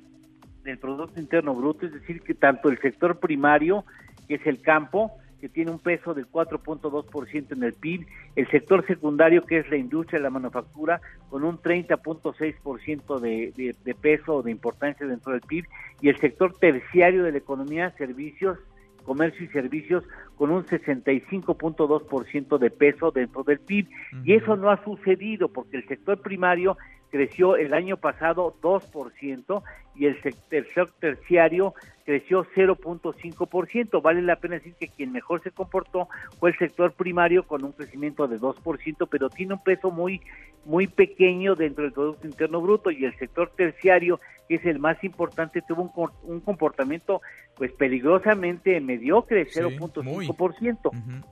del Producto Interno Bruto, es decir, que tanto el sector primario, que es el campo, que tiene un peso del 4.2% en el PIB, el sector secundario, que es la industria de la manufactura, con un 30.6% de, de, de peso o de importancia dentro del PIB, y el sector terciario de la economía, servicios, comercio y servicios, con un 65.2% de peso dentro del PIB. Y eso no ha sucedido porque el sector primario creció el año pasado 2% y el sector terciario creció 0.5%. Vale la pena decir que quien mejor se comportó fue el sector primario con un crecimiento de 2%, pero tiene un peso muy muy pequeño dentro del Producto Interno Bruto y el sector terciario, que es el más importante, tuvo un, un comportamiento pues peligrosamente mediocre, 0.5%.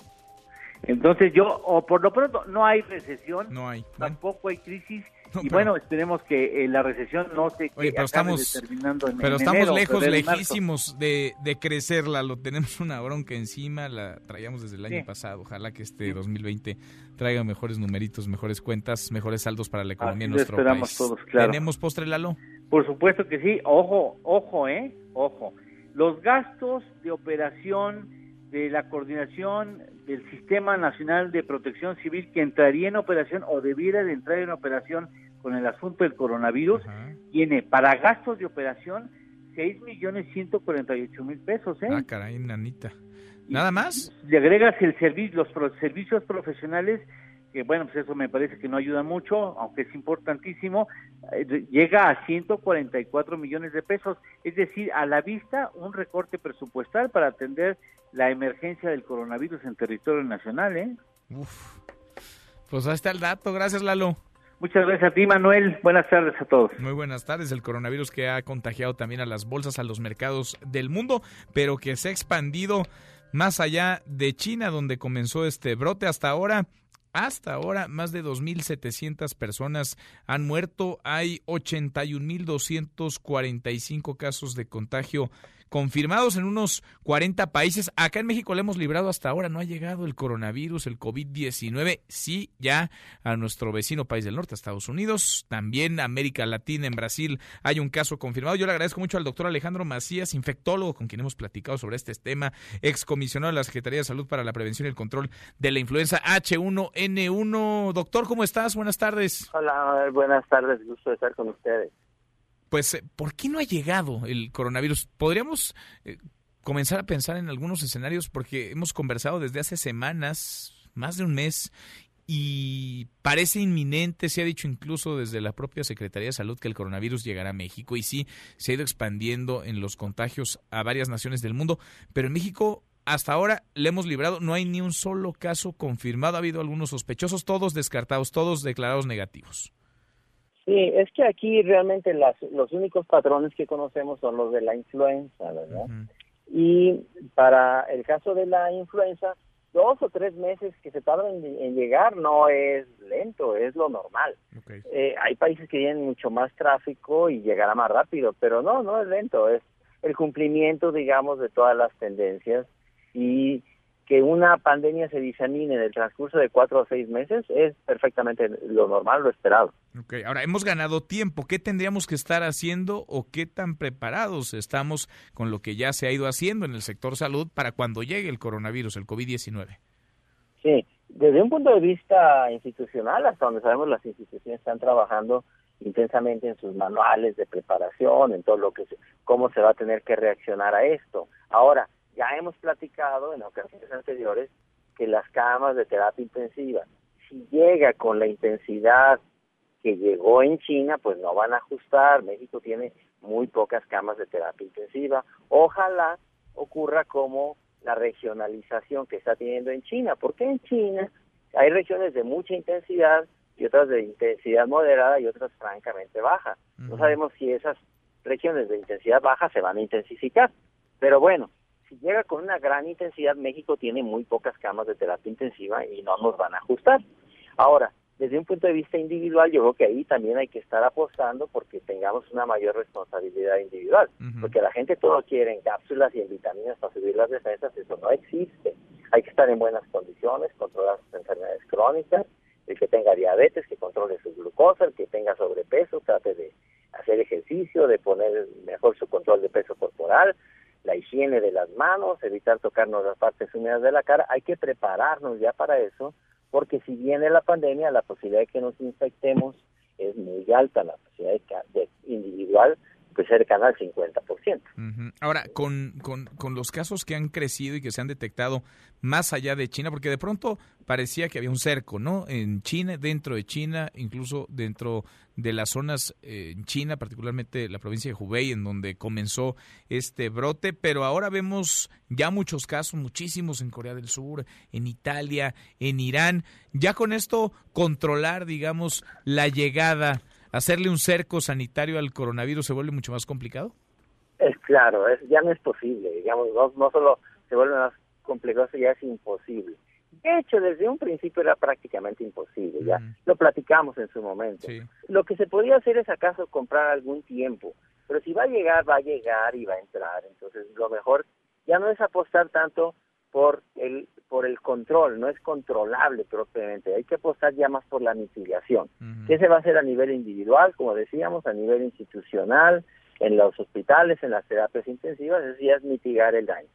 Entonces yo, o por lo pronto, no hay recesión, no hay. tampoco hay crisis, y bueno, esperemos que eh, la recesión no se Oye, pero estamos, terminando en Pero estamos lejos, lejísimos de, de crecerla. Lo tenemos una bronca encima, la traíamos desde el año pasado. Ojalá que este 2020 traiga mejores numeritos, mejores cuentas, mejores saldos para la economía en nuestro país. Todos, claro. ¿Tenemos postre, Lalo? Por supuesto que sí. Ojo, ojo, ¿eh? Ojo. Los gastos de operación de la coordinación del Sistema Nacional de Protección Civil que entraría en operación o debiera de entrar en operación con el asunto del coronavirus, tiene para gastos de operación 6 millones 148 mil pesos. ¿eh? Ah, caray, nanita. ¿Nada más? Le agregas el servicio, los servicios profesionales, que bueno, pues eso me parece que no ayuda mucho, aunque es importantísimo, eh, llega a 144 millones de pesos, es decir, a la vista un recorte presupuestal para atender la emergencia del coronavirus en territorio nacional, ¿eh? Uf. Pues ahí está el dato. Gracias, Lalo. Muchas gracias a ti, Manuel. Buenas tardes a todos. Muy buenas tardes. El coronavirus que ha contagiado también a las bolsas, a los mercados del mundo, pero que se ha expandido más allá de China, donde comenzó este brote hasta ahora. Hasta ahora, más de 2.700 personas han muerto. Hay 81.245 casos de contagio confirmados en unos 40 países. Acá en México le hemos librado hasta ahora, no ha llegado el coronavirus, el COVID-19, sí, ya a nuestro vecino país del norte, Estados Unidos, también América Latina, en Brasil hay un caso confirmado. Yo le agradezco mucho al doctor Alejandro Macías, infectólogo, con quien hemos platicado sobre este tema, excomisionado de la Secretaría de Salud para la Prevención y el Control de la Influenza H1N1. Doctor, ¿cómo estás? Buenas tardes. Hola, buenas tardes, gusto de estar con ustedes pues, eh, ¿por qué no ha llegado el coronavirus? Podríamos eh, comenzar a pensar en algunos escenarios porque hemos conversado desde hace semanas, más de un mes, y parece inminente, se ha dicho incluso desde la propia Secretaría de Salud que el coronavirus llegará a México y sí, se ha ido expandiendo en los contagios a varias naciones del mundo, pero en México hasta ahora le hemos librado, no hay ni un solo caso confirmado, ha habido algunos sospechosos, todos descartados, todos declarados negativos. Sí, es que aquí realmente las, los únicos patrones que conocemos son los de la influenza, ¿verdad? Y para el caso de la influenza, dos o tres meses que se tardan en, llegar no es lento, es lo normal. Eh, hay países que tienen mucho más tráfico y llegará más rápido, pero no, no es lento, es el cumplimiento, digamos, de todas las tendencias y que una pandemia se disemine en el transcurso de cuatro o seis meses es perfectamente lo normal, lo esperado. Ok, ahora hemos ganado tiempo. ¿Qué tendríamos que estar haciendo o qué tan preparados estamos con lo que ya se ha ido haciendo en el sector salud para cuando llegue el coronavirus, el COVID-19? Sí, desde un punto de vista institucional, hasta donde sabemos las instituciones están trabajando intensamente en sus manuales de preparación, en todo lo que cómo se va a tener que reaccionar a esto. Ahora, ya hemos platicado en ocasiones anteriores que las camas de terapia intensiva, si llega con la intensidad que llegó en China, pues no van a ajustar. México tiene muy pocas camas de terapia intensiva. Ojalá ocurra como la regionalización que está teniendo en China, porque en China hay regiones de mucha intensidad y otras de intensidad moderada y otras francamente bajas. No sabemos si esas regiones de intensidad baja se van a intensificar, pero bueno, si llega con una gran intensidad, México tiene muy pocas camas de terapia intensiva y no nos van a ajustar. Ahora, desde un punto de vista individual, yo creo que ahí también hay que estar apostando porque tengamos una mayor responsabilidad individual, porque la gente todo quiere en cápsulas y en vitaminas para subir las defensas, eso no existe. Hay que estar en buenas condiciones, controlar sus enfermedades crónicas, el que tenga diabetes, que controle su glucosa, el que tenga sobrepeso, trate de hacer ejercicio, de poner mejor su control de peso corporal, la higiene de las manos, evitar tocarnos las partes húmedas de la cara. Hay que prepararnos ya para eso, porque si viene la pandemia, la posibilidad de que nos infectemos es muy alta, la posibilidad de, individual pues cercana al 50%. Ahora, con, con, con, los casos que han crecido y que se han detectado más allá de China, porque de pronto parecía que había un cerco, ¿no? En China, dentro de China, incluso dentro de las zonas eh, en China, particularmente la provincia de Hubei, en donde comenzó este brote, pero ahora vemos ya muchos casos, muchísimos en Corea del Sur, en Italia, en Irán. Ya con esto controlar, digamos, la llegada hacerle un cerco sanitario al coronavirus se vuelve mucho más complicado? Es claro, es, ya no es posible, digamos, no, no solo se vuelve más complicado, ya es imposible. De hecho, desde un principio era prácticamente imposible, ya lo platicamos en su momento. Lo que se podía hacer es acaso comprar algún tiempo, pero si va a llegar, va a llegar y va a entrar. Entonces, lo mejor ya no es apostar tanto por el por el control, no es controlable propiamente, hay que apostar ya más por la mitigación. ¿Qué se va a hacer a nivel individual, como decíamos, a nivel institucional, en los hospitales, en las terapias intensivas? Es es mitigar el daño.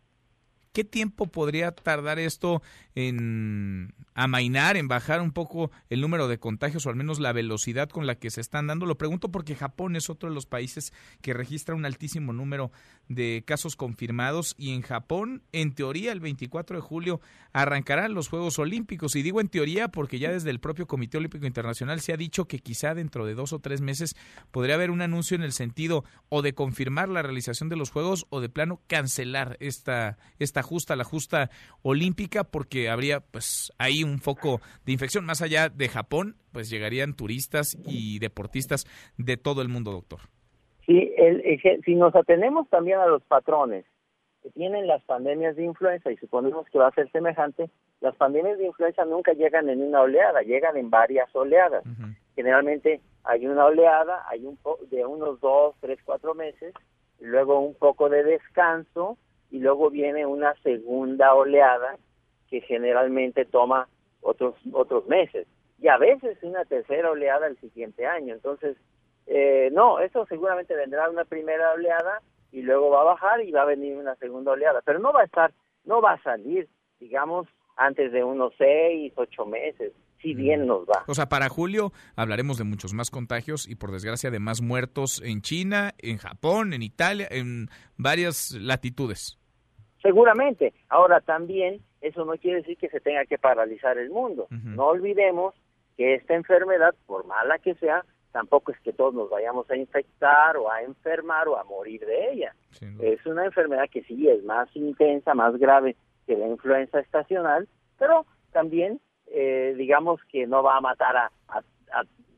¿Qué tiempo podría tardar esto en amainar, en bajar un poco el número de contagios o al menos la velocidad con la que se están dando? Lo pregunto porque Japón es otro de los países que registra un altísimo número de casos confirmados y en Japón, en teoría, el 24 de julio arrancarán los Juegos Olímpicos. Y digo en teoría porque ya desde el propio Comité Olímpico Internacional se ha dicho que quizá dentro de dos o tres meses podría haber un anuncio en el sentido o de confirmar la realización de los Juegos o de plano cancelar esta, esta justa, la justa olímpica, porque habría pues ahí un foco de infección. Más allá de Japón, pues llegarían turistas y deportistas de todo el mundo, doctor. Sí, el, si nos atenemos también a los patrones que tienen las pandemias de influenza y suponemos que va a ser semejante, las pandemias de influenza nunca llegan en una oleada, llegan en varias oleadas. Generalmente hay una oleada, hay un de unos dos, tres, cuatro meses, luego un poco de descanso y luego viene una segunda oleada que generalmente toma otros otros meses y a veces una tercera oleada el siguiente año. Entonces, eh, no, eso seguramente vendrá una primera oleada y luego va a bajar y va a venir una segunda oleada, pero no va a estar, no va a salir, digamos, antes de unos seis, ocho meses si bien nos va. O sea, para julio hablaremos de muchos más contagios y por desgracia de más muertos en China, en Japón, en Italia, en varias latitudes. Seguramente. Ahora también eso no quiere decir que se tenga que paralizar el mundo. No olvidemos que esta enfermedad, por mala que sea, tampoco es que todos nos vayamos a infectar o a enfermar o a morir de ella. Es una enfermedad que sí es más intensa, más grave que la influenza estacional, pero también eh, digamos que no va a matar a,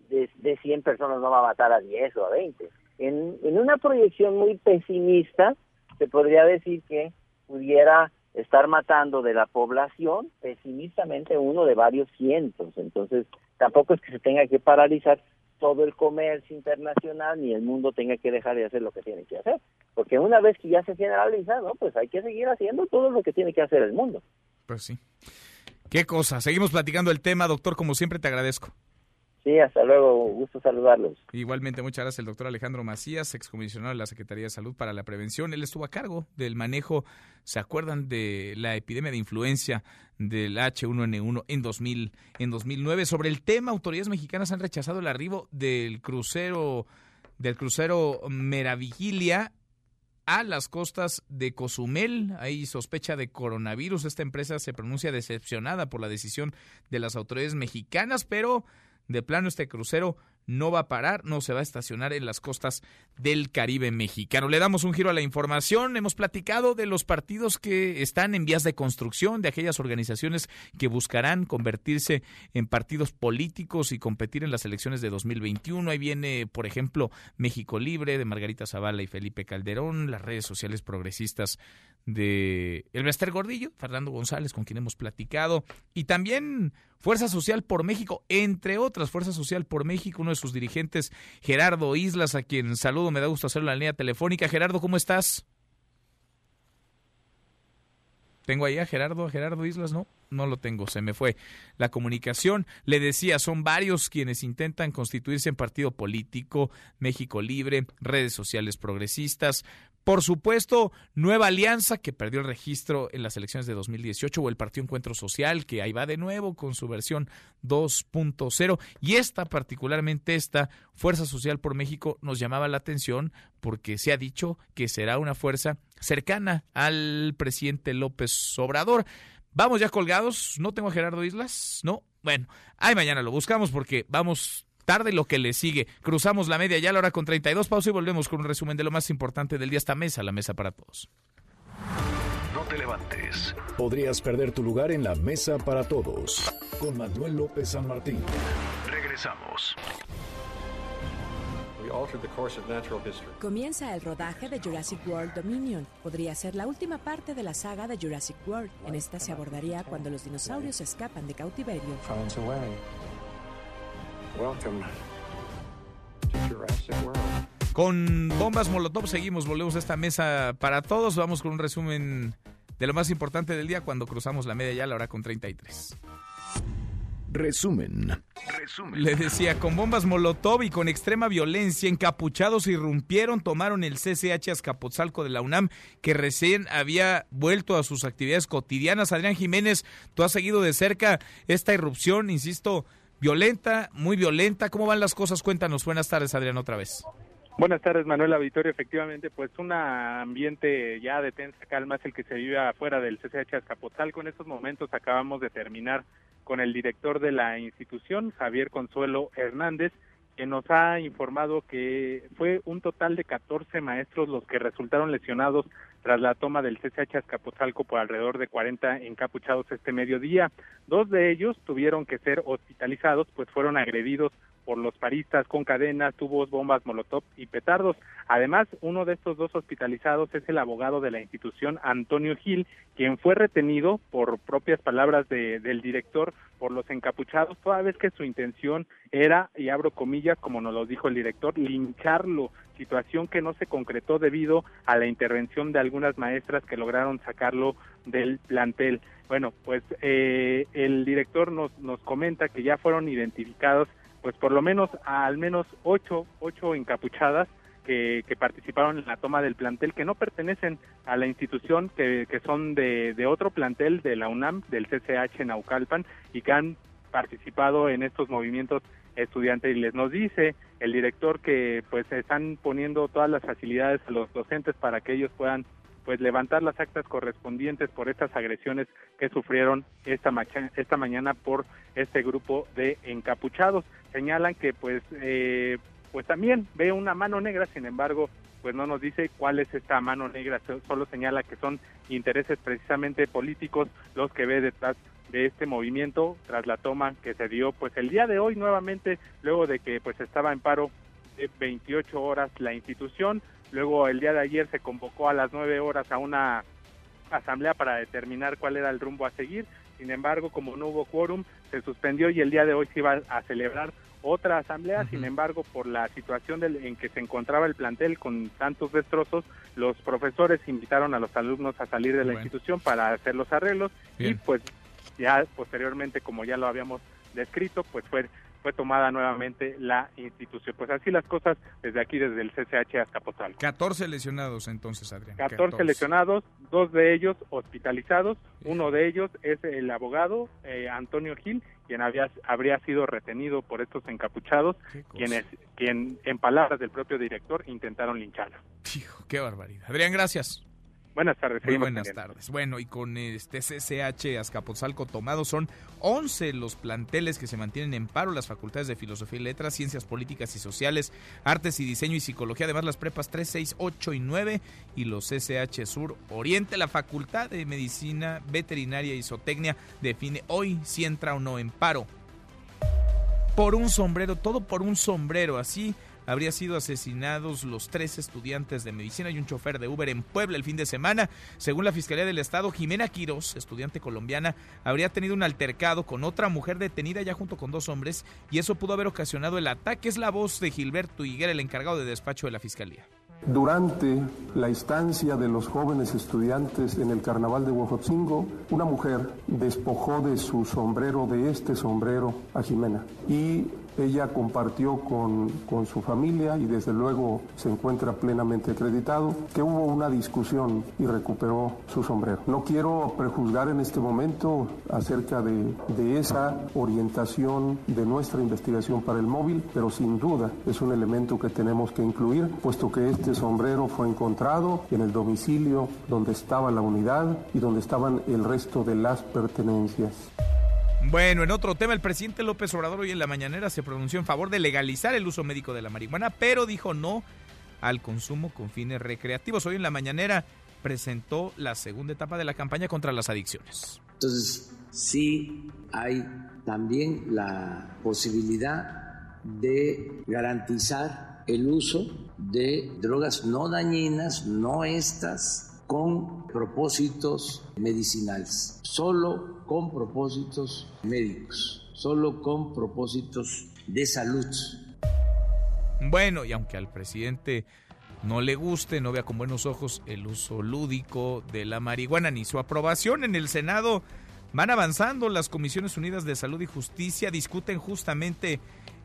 de, de, 100 personas, no va a matar a 10 o a 20. En, en una proyección muy pesimista, se podría decir que pudiera estar matando de la población pesimistamente uno de varios cientos. Entonces, tampoco es que se tenga que paralizar todo el comercio internacional ni el mundo tenga que dejar de hacer lo que tiene que hacer. Porque una vez que ya se generaliza, ¿no? pues hay que seguir haciendo todo lo que tiene que hacer el mundo. Pues sí. Qué cosa. Seguimos platicando el tema, doctor. Como siempre, te agradezco. Sí, hasta luego. Gusto saludarlos. Igualmente, muchas gracias el doctor Alejandro Macías, excomisionado de la Secretaría de Salud para la Prevención. Él estuvo a cargo del manejo, ¿se acuerdan de la epidemia de influencia del H1N1 en, 2000, en 2009? Sobre el tema, autoridades mexicanas han rechazado el arribo del crucero del crucero Meravigilia a las costas de Cozumel. Hay sospecha de coronavirus. Esta empresa se pronuncia decepcionada por la decisión de las autoridades mexicanas, pero de plano este crucero no va a parar, no se va a estacionar en las costas del Caribe mexicano. Le damos un giro a la información. Hemos platicado de los partidos que están en vías de construcción, de aquellas organizaciones que buscarán convertirse en partidos políticos y competir en las elecciones de 2021. Ahí viene, por ejemplo, México Libre de Margarita Zavala y Felipe Calderón, las redes sociales progresistas de Elvester Gordillo, Fernando González, con quien hemos platicado, y también Fuerza Social por México, entre otras, Fuerza Social por México, uno de sus dirigentes, Gerardo Islas, a quien saludo, me da gusto hacerlo en la línea telefónica. Gerardo, ¿cómo estás? Tengo ahí a Gerardo, a Gerardo Islas, ¿no? No lo tengo, se me fue la comunicación. Le decía, son varios quienes intentan constituirse en partido político, México Libre, redes sociales progresistas, por supuesto, Nueva Alianza, que perdió el registro en las elecciones de 2018, o el Partido Encuentro Social, que ahí va de nuevo con su versión 2.0. Y esta, particularmente esta, Fuerza Social por México, nos llamaba la atención porque se ha dicho que será una fuerza cercana al presidente López Obrador. Vamos ya colgados, no tengo a Gerardo Islas, no. Bueno, ahí mañana lo buscamos porque vamos tarde lo que le sigue. Cruzamos la media ya a la hora con 32 pausa y volvemos con un resumen de lo más importante del día esta mesa, la mesa para todos. No te levantes. Podrías perder tu lugar en la mesa para todos. Con Manuel López San Martín. Regresamos. Comienza el rodaje de Jurassic World Dominion. Podría ser la última parte de la saga de Jurassic World. En esta se abordaría cuando los dinosaurios escapan de cautiverio. Con bombas Molotov seguimos, volvemos a esta mesa para todos. Vamos con un resumen de lo más importante del día cuando cruzamos la media ya, la hora con 33. Resumen. Resumen. Le decía, con bombas Molotov y con extrema violencia, encapuchados irrumpieron, tomaron el CCH Azcapotzalco de la UNAM, que recién había vuelto a sus actividades cotidianas. Adrián Jiménez, tú has seguido de cerca esta irrupción, insisto, violenta, muy violenta. ¿Cómo van las cosas? Cuéntanos. Buenas tardes, Adrián, otra vez. Buenas tardes, Manuel Auditorio. Efectivamente, pues un ambiente ya de tensa calma es el que se vive afuera del CCH Azcapotzalco. En estos momentos acabamos de terminar con el director de la institución, Javier Consuelo Hernández, que nos ha informado que fue un total de 14 maestros los que resultaron lesionados tras la toma del CCH Azcapotzalco por alrededor de 40 encapuchados este mediodía. Dos de ellos tuvieron que ser hospitalizados, pues fueron agredidos por los paristas con cadenas, tubos, bombas, molotov y petardos. Además, uno de estos dos hospitalizados es el abogado de la institución, Antonio Gil, quien fue retenido por propias palabras de, del director por los encapuchados, toda vez que su intención era, y abro comillas, como nos lo dijo el director, lincharlo, situación que no se concretó debido a la intervención de algunas maestras que lograron sacarlo del plantel. Bueno, pues eh, el director nos, nos comenta que ya fueron identificados pues por lo menos a al menos ocho, ocho encapuchadas que, que, participaron en la toma del plantel, que no pertenecen a la institución, que, que son de, de, otro plantel de la UNAM, del CCH Naucalpan, y que han participado en estos movimientos estudiantiles. Nos dice el director que pues están poniendo todas las facilidades a los docentes para que ellos puedan pues levantar las actas correspondientes por estas agresiones que sufrieron esta, esta mañana por este grupo de encapuchados. Señalan que pues eh, pues también ve una mano negra, sin embargo, pues no nos dice cuál es esta mano negra, solo señala que son intereses precisamente políticos los que ve detrás de este movimiento tras la toma que se dio pues el día de hoy nuevamente luego de que pues estaba en paro 28 horas la institución. Luego el día de ayer se convocó a las nueve horas a una asamblea para determinar cuál era el rumbo a seguir. Sin embargo, como no hubo quórum, se suspendió y el día de hoy se iba a celebrar otra asamblea. Sin embargo, por la situación en que se encontraba el plantel con tantos destrozos, los profesores invitaron a los alumnos a salir de la institución para hacer los arreglos. Y pues ya posteriormente, como ya lo habíamos descrito, pues fue fue tomada nuevamente la institución. Pues así las cosas desde aquí, desde el CCH hasta Potal. 14 lesionados entonces, Adrián. 14, lesionados, dos de ellos hospitalizados, uno de ellos es el abogado eh, Antonio Gil, quien había, habría sido retenido por estos encapuchados, quienes, quien en palabras del propio director intentaron lincharlo. Hijo, qué barbaridad. Adrián, gracias. Buenas tardes. Muy buenas tardes. Bueno, y con este CCH Azcapotzalco tomado son 11 los planteles que se mantienen en paro, las facultades de Filosofía y Letras, Ciencias Políticas y Sociales, Artes y Diseño y Psicología, además las prepas 3, 6, 8 y 9 y los CCH Sur Oriente, la Facultad de Medicina Veterinaria y Zootecnia define hoy si entra o no en paro. Por un sombrero, todo por un sombrero, así habría sido asesinados los tres estudiantes de medicina y un chofer de Uber en Puebla el fin de semana. Según la Fiscalía del Estado, Jimena Quiroz, estudiante colombiana, habría tenido un altercado con otra mujer detenida ya junto con dos hombres y eso pudo haber ocasionado el ataque. Es la voz de Gilberto Higuera, el encargado de despacho de la Fiscalía. Durante la instancia de los jóvenes estudiantes en el carnaval de Huejotzingo, una mujer despojó de su sombrero, de este sombrero, a Jimena y ella compartió con, con, su familia y desde luego se encuentra plenamente acreditado que hubo una discusión y recuperó su sombrero. No quiero prejuzgar en este momento acerca de, de esa orientación de nuestra investigación para el móvil, pero sin duda es un elemento que tenemos que incluir, puesto que este sombrero fue encontrado en el domicilio donde estaba la unidad y donde estaban el resto de las pertenencias. Bueno, en otro tema, el presidente López Obrador hoy en la mañanera se pronunció en favor de legalizar el uso médico de la marihuana, pero dijo no al consumo con fines recreativos. Hoy en la mañanera presentó la segunda etapa de la campaña contra las adicciones. Entonces, sí hay también la posibilidad de garantizar el uso de drogas no dañinas, no estas, con propósitos medicinales, solo con propósitos médicos, solo con propósitos de salud. Bueno, y aunque al presidente no le guste, no vea con buenos ojos el uso lúdico de la marihuana ni su aprobación en el Senado, van avanzando. Las Comisiones Unidas de Salud y Justicia discuten justamente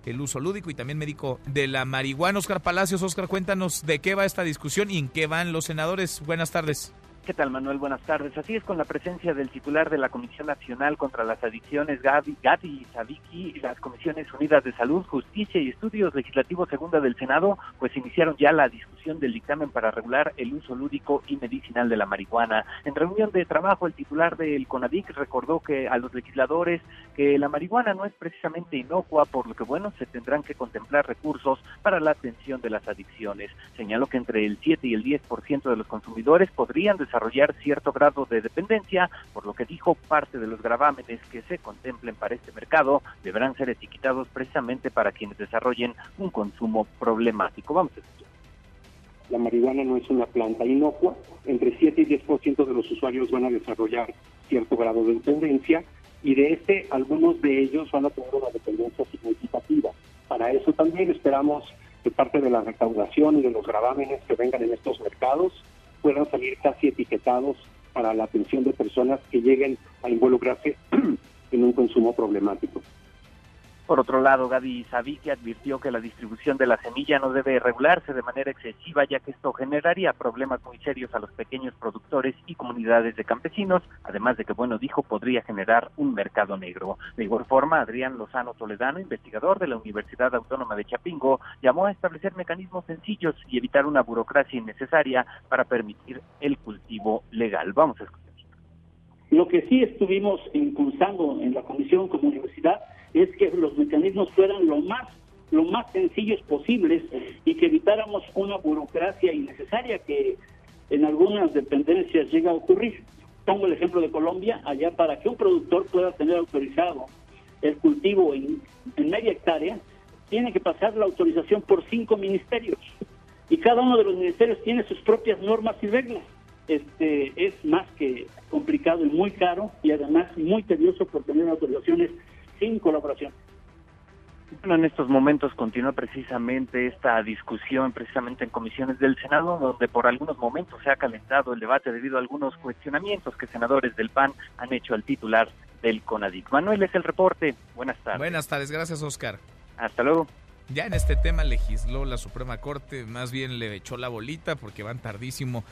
el uso lúdico y también médico de la marihuana. Oscar Palacios, Oscar, cuéntanos de qué va esta discusión y en qué van los senadores. Buenas tardes. ¿Qué tal, Manuel? Buenas tardes. Así es, con la presencia del titular de la Comisión Nacional contra las Adicciones, Gaby, Gaby Sabiki, las Comisiones Unidas de Salud, Justicia y Estudios Legislativos Segunda del Senado, pues iniciaron ya la discusión del dictamen para regular el uso lúdico y medicinal de la marihuana. En reunión de trabajo, el titular del CONADIC recordó que a los legisladores que la marihuana no es precisamente inocua, por lo que, bueno, se tendrán que contemplar recursos para la atención de las adicciones. Señaló que entre el 7 y el 10% de los consumidores podrían desarrollar cierto grado de dependencia, por lo que dijo parte de los gravámenes que se contemplen para este mercado deberán ser etiquetados precisamente para quienes desarrollen un consumo problemático. Vamos a escuchar. La marihuana no es una planta inocua, entre 7 y 10% de los usuarios van a desarrollar cierto grado de dependencia y de este algunos de ellos van a tener una dependencia significativa. Para eso también esperamos que parte de la recaudación y de los gravámenes que vengan en estos mercados puedan salir casi etiquetados para la atención de personas que lleguen a involucrarse en un consumo problemático. Por otro lado, Gaby Sabiki advirtió que la distribución de la semilla no debe regularse de manera excesiva, ya que esto generaría problemas muy serios a los pequeños productores y comunidades de campesinos, además de que, bueno, dijo, podría generar un mercado negro. De igual forma, Adrián Lozano Toledano, investigador de la Universidad Autónoma de Chapingo, llamó a establecer mecanismos sencillos y evitar una burocracia innecesaria para permitir el cultivo legal. Vamos a escuchar. Lo que sí estuvimos impulsando en la comisión como universidad es que los mecanismos fueran lo más lo más sencillos posibles y que evitáramos una burocracia innecesaria que en algunas dependencias llega a ocurrir. Pongo el ejemplo de Colombia, allá para que un productor pueda tener autorizado el cultivo en, en media hectárea, tiene que pasar la autorización por cinco ministerios y cada uno de los ministerios tiene sus propias normas y reglas. Este es más que complicado y muy caro y además muy tedioso por tener autorizaciones sin colaboración. Bueno, en estos momentos continúa precisamente esta discusión, precisamente en comisiones del Senado, donde por algunos momentos se ha calentado el debate debido a algunos cuestionamientos que senadores del PAN han hecho al titular del CONADIC. Manuel es el reporte. Buenas tardes. Buenas tardes, gracias Oscar. Hasta luego. Ya en este tema legisló la Suprema Corte, más bien le echó la bolita porque van tardísimo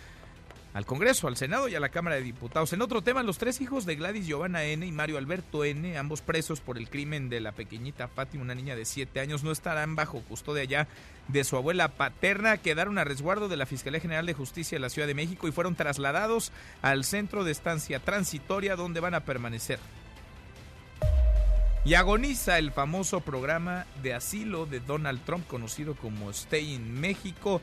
al Congreso, al Senado y a la Cámara de Diputados. En otro tema, los tres hijos de Gladys Giovanna N. y Mario Alberto N., ambos presos por el crimen de la pequeñita Fátima, una niña de siete años, no estarán bajo custodia ya de su abuela paterna. Quedaron a resguardo de la Fiscalía General de Justicia de la Ciudad de México y fueron trasladados al centro de estancia transitoria donde van a permanecer. Y agoniza el famoso programa de asilo de Donald Trump, conocido como Stay in México.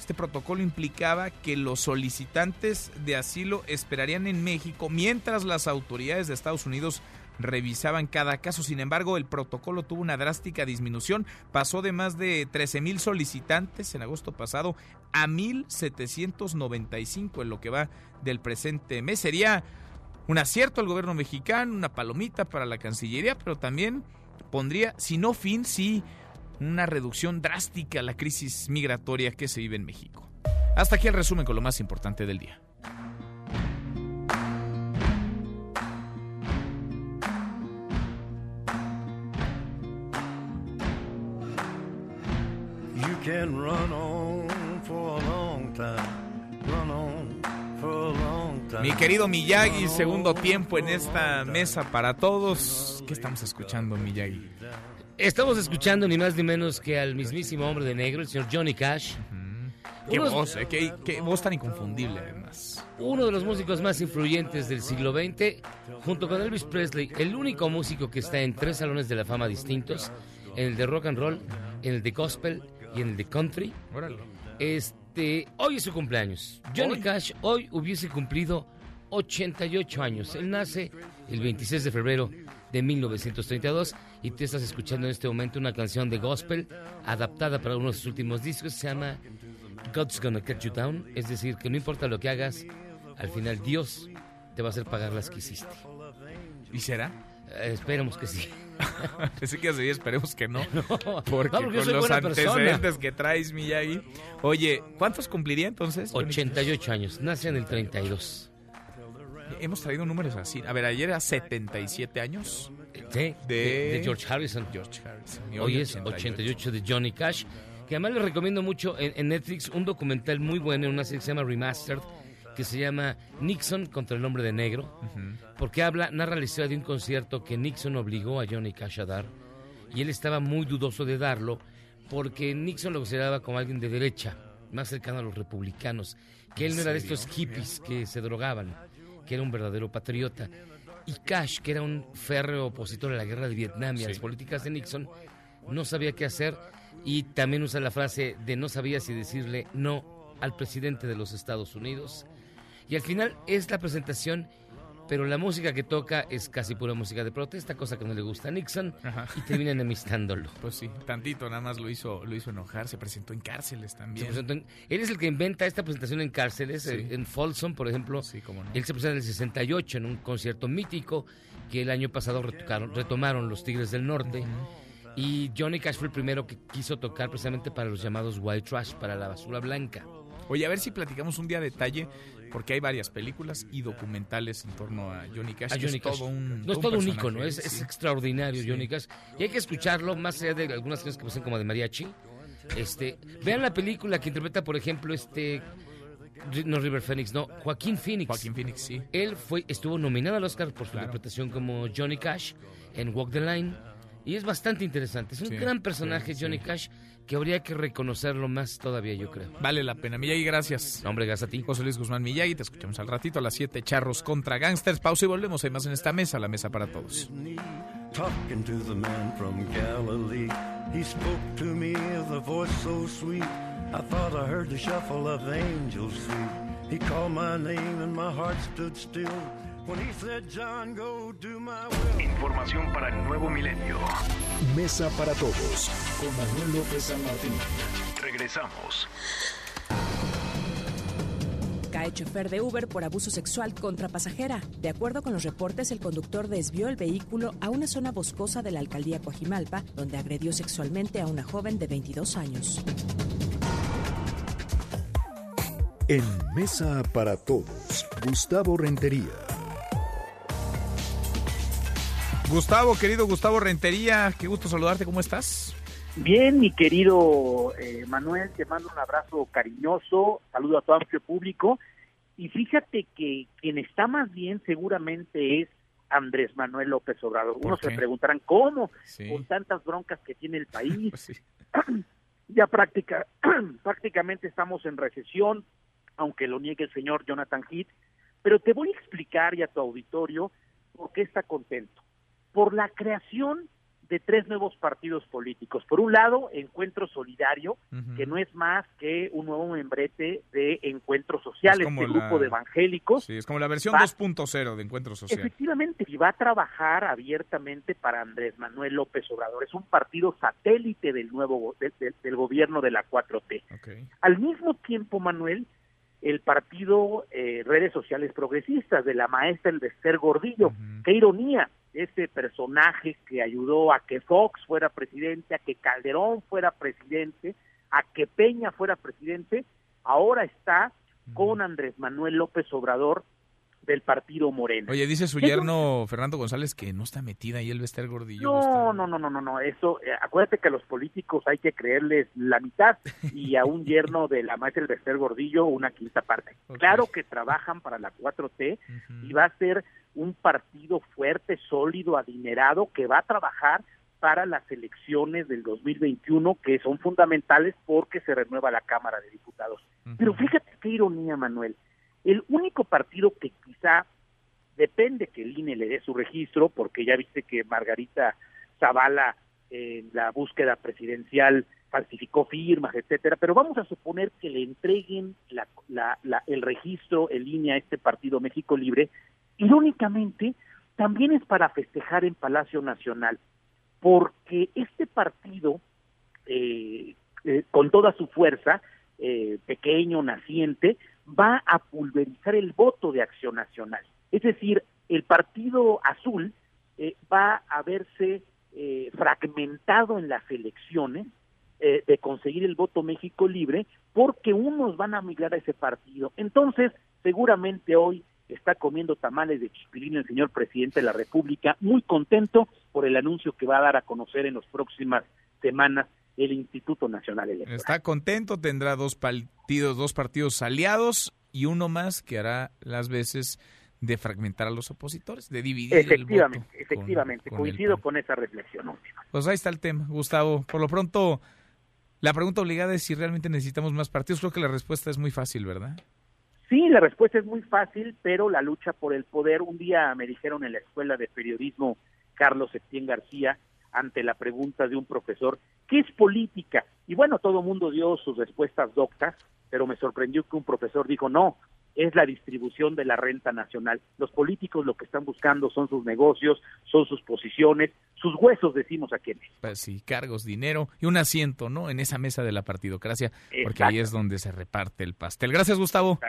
Este protocolo implicaba que los solicitantes de asilo esperarían en México mientras las autoridades de Estados Unidos revisaban cada caso. Sin embargo, el protocolo tuvo una drástica disminución. Pasó de más de 13 mil solicitantes en agosto pasado a 1.795 en lo que va del presente mes. Sería un acierto al gobierno mexicano, una palomita para la Cancillería, pero también pondría, si no fin, sí una reducción drástica a la crisis migratoria que se vive en México. Hasta aquí el resumen con lo más importante del día. Mi querido Miyagi, segundo tiempo en esta mesa para todos. ¿Qué estamos escuchando, Miyagi? Estamos escuchando ni más ni menos que al mismísimo hombre de negro, el señor Johnny Cash. Qué voz, eh, qué, voz tan inconfundible además. Uno de los músicos más influyentes del siglo XX, junto con Elvis Presley, el único músico que está en tres salones de la fama distintos, en el de rock and roll, en el de gospel y en el de country. Este, hoy es su cumpleaños. Johnny Cash hoy hubiese cumplido 88 años. Él nace el 26 de febrero de 1932 y tú estás escuchando en este momento una canción de gospel adaptada para uno de sus últimos discos, se llama God's Gonna Cut You Down, es decir, que no importa lo que hagas, al final Dios te va a hacer pagar las que hiciste. ¿Y será? Eh, esperemos que sí. Pensé que sí, esperemos que no. porque, con los antecedentes que traes, Miyagi. Oye, ¿cuántos cumpliría entonces? 88 años, nace en el 32 hemos traído números así. A ver, ayer era 77 años. Sí, de, George Harrison. George Harrison. Hoy, es 88 de Johnny Cash. Que además les recomiendo mucho en, Netflix un documental muy bueno en una serie que se llama Remastered, que se llama Nixon contra el hombre de negro, porque habla, narra la historia de un concierto que Nixon obligó a Johnny Cash a dar, y él estaba muy dudoso de darlo, porque Nixon lo consideraba como alguien de derecha, más cercano a los republicanos, que él no era de estos hippies que se drogaban, que era un verdadero patriota. Y Cash, que era un férreo opositor a la guerra de Vietnam y a las políticas de Nixon, no sabía qué hacer y también usa la frase de no sabía si decirle no al presidente de los Estados Unidos. Y al final es la presentación, pero la música que toca es casi pura música de protesta, cosa que no le gusta a Nixon, y termina enemistándolo. Pues sí, tantito nada más lo hizo, lo hizo enojar, se presentó en cárceles también. él es el que inventa esta presentación en cárceles, en Folsom, por ejemplo. Él se presenta en el 68 en un concierto mítico que el año pasado retomaron los Tigres del Norte. Y Johnny Cash fue el primero que quiso tocar precisamente para los llamados white trash, para la basura blanca. Oye, a ver si platicamos un día detalle, porque hay varias películas y documentales en torno a Johnny Cash. no es todo un ícono, es, es extraordinario Johnny Cash. Y hay que escucharlo, más allá de algunas canciones que pasan como de mariachi. Este, vean la película que interpreta, por ejemplo, este no River Phoenix, no, Joaquín Phoenix. Joaquín Phoenix, sí. Él fue, estuvo nominado al Oscar por su interpretación como Johnny Cash en Walk the Line y es bastante interesante. Es un gran personaje, Johnny Cash, que habría que reconocerlo más todavía, yo creo. Vale la pena. Miyagi, gracias. hombre, gracias a ti. José Luis Guzmán Miyagi, te escuchamos al ratito a las 7, Charros contra Gangsters. Pausa y volvemos. Hay más en esta mesa, la mesa para todos. Información para el nuevo milenio. Mesa para todos con Manuel López San Martín. Regresamos. Cae chofer de Uber por abuso sexual contra pasajera. De acuerdo con los reportes, el conductor desvió el vehículo a una zona boscosa de la alcaldía Coajimalpa, donde agredió sexualmente a una joven de 22 años. En Mesa para Todos, Gustavo Rentería. Gustavo, querido Gustavo Rentería, qué gusto saludarte, ¿cómo estás? Bien, mi querido eh, Manuel, te mando un abrazo cariñoso, saludo a todo el público y fíjate que quien está más bien seguramente es Andrés Manuel López Obrador. Unos se preguntarán cómo, con tantas broncas que tiene el país. ya práctica, prácticamente estamos en recesión, aunque lo niegue el señor Jonathan Heath, pero te voy a explicar y a tu auditorio por qué está contento por la creación de tres nuevos partidos políticos. Por un lado, Encuentro Solidario, que no es más que un nuevo membrete de Encuentro Social, este grupo de evangélicos. Sí, es como la versión 2.0 de Encuentro Social. Efectivamente, y va a trabajar abiertamente para Andrés Manuel López Obrador. Es un partido satélite del nuevo del gobierno de la 4T. Al mismo tiempo, Manuel, el partido eh, Redes Sociales Progresistas de la maestra Elvester Gordillo. Qué ironía, ese personaje que ayudó a que Fox fuera presidente, a que Calderón fuera presidente, a que Peña fuera presidente, ahora está con Andrés Manuel López Obrador del partido Moreno. Oye, dice su yerno Fernando González que no está metida ahí el Bester Gordillo. No, no, no, no, no, no, eso, eh, acuérdate que a los políticos hay que creerles la mitad y a un yerno de la maestra el Bester Gordillo una quinta parte. Claro que trabajan para la 4T y va a ser un partido fuerte, sólido, adinerado que va a trabajar para las elecciones del 2021 que son fundamentales porque se renueva la Cámara de Diputados. Pero fíjate qué ironía, Manuel el único partido que quizá depende que el INE le dé su registro, porque ya viste que Margarita Zavala en la búsqueda presidencial falsificó firmas, etcétera, pero vamos a suponer que le entreguen el registro, el INE a este partido México Libre, irónicamente también es para festejar en Palacio Nacional, porque este partido, eh, eh, con toda su fuerza, eh, pequeño, naciente, va a pulverizar el voto de Acción Nacional. Es decir, el Partido Azul eh, va a verse eh, fragmentado en las elecciones de conseguir el voto México libre porque unos van a migrar a ese partido. Entonces, seguramente hoy está comiendo tamales de chispilín el señor presidente de la República, muy contento por el anuncio que va a dar a conocer en las próximas semanas el Instituto Nacional Electoral. Está contento, tendrá dos partidos, dos partidos aliados y uno más que hará las veces de fragmentar a los opositores, de dividir efectivamente, el voto Efectivamente, coincido con esa reflexión última. Pues ahí está el tema, Gustavo. Por lo pronto, la pregunta obligada es si realmente necesitamos más partidos. Creo que la respuesta es muy fácil, ¿verdad? Sí, la respuesta es muy fácil, pero la lucha por el poder, un día me dijeron en la escuela de periodismo Carlos Etienne García, ante la pregunta de un profesor, ¿qué es política? Y bueno, todo el mundo dio sus respuestas doctas, pero me sorprendió que un profesor dijo, no, es la distribución de la renta nacional. Los políticos lo que están buscando son sus negocios, son sus posiciones, sus huesos, decimos a quienes. Pues sí, cargos, dinero y un asiento, ¿no? En esa mesa de la partidocracia, porque ahí es donde se reparte el pastel. Gracias, Gustavo.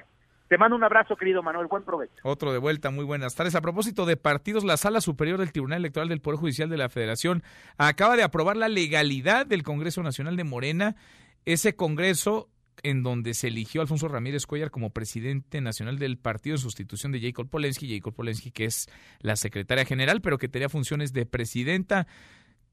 Te mando un abrazo, querido Manuel. Buen provecho. Otro de vuelta, muy buenas tardes. A propósito de partidos, la Sala Superior del Tribunal Electoral del Poder Judicial de la Federación acaba de aprobar la legalidad del Congreso Nacional de Morena. Ese Congreso en donde se eligió Alfonso Ramírez Cuellar como presidente nacional del partido en sustitución de Jacob Polensky, Jacob Polensky que es la secretaria general, pero que tenía funciones de presidenta.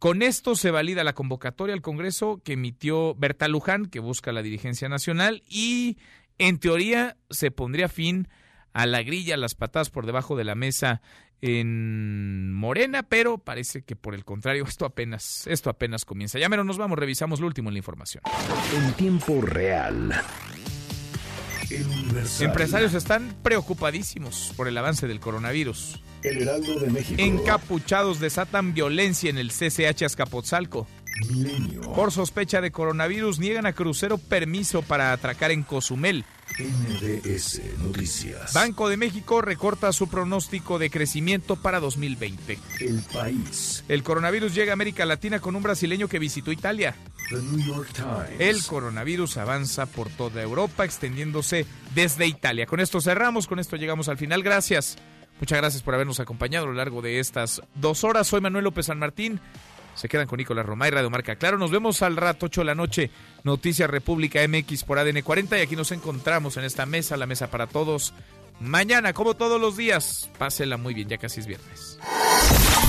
Con esto se valida la convocatoria al Congreso que emitió Berta Luján, que busca la dirigencia nacional, y en teoría se pondría fin a la grilla, las patadas por debajo de la mesa en Morena, pero parece que por el contrario, esto apenas, esto apenas comienza. Ya menos nos vamos, revisamos lo último en la información. En tiempo real. Empresarios están preocupadísimos por el avance del coronavirus. El Heraldo de México. Encapuchados desatan violencia en el CCH Azcapotzalco. Por sospecha de coronavirus, niegan a crucero permiso para atracar en Cozumel. NDS Noticias. Banco de México recorta su pronóstico de crecimiento para 2020. El país. El coronavirus llega a América Latina con un brasileño que visitó Italia. The New York Times. El coronavirus avanza por toda Europa, extendiéndose desde Italia. Con esto cerramos, con esto llegamos al final. Gracias. Muchas gracias por habernos acompañado a lo largo de estas dos horas. Soy Manuel López San Martín. Se quedan con Nicolás Romay, Radio Marca Claro. Nos vemos al rato, 8 de la noche, Noticias República MX por ADN 40. Y aquí nos encontramos en esta mesa, la mesa para todos. Mañana, como todos los días, pásela muy bien, ya casi es viernes.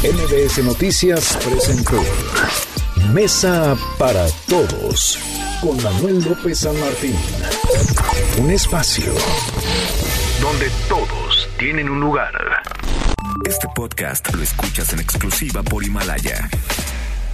MBS Noticias presentó Mesa para Todos con Manuel López San Martín. Un espacio donde todos tienen un lugar. Este podcast lo escuchas en exclusiva por Himalaya.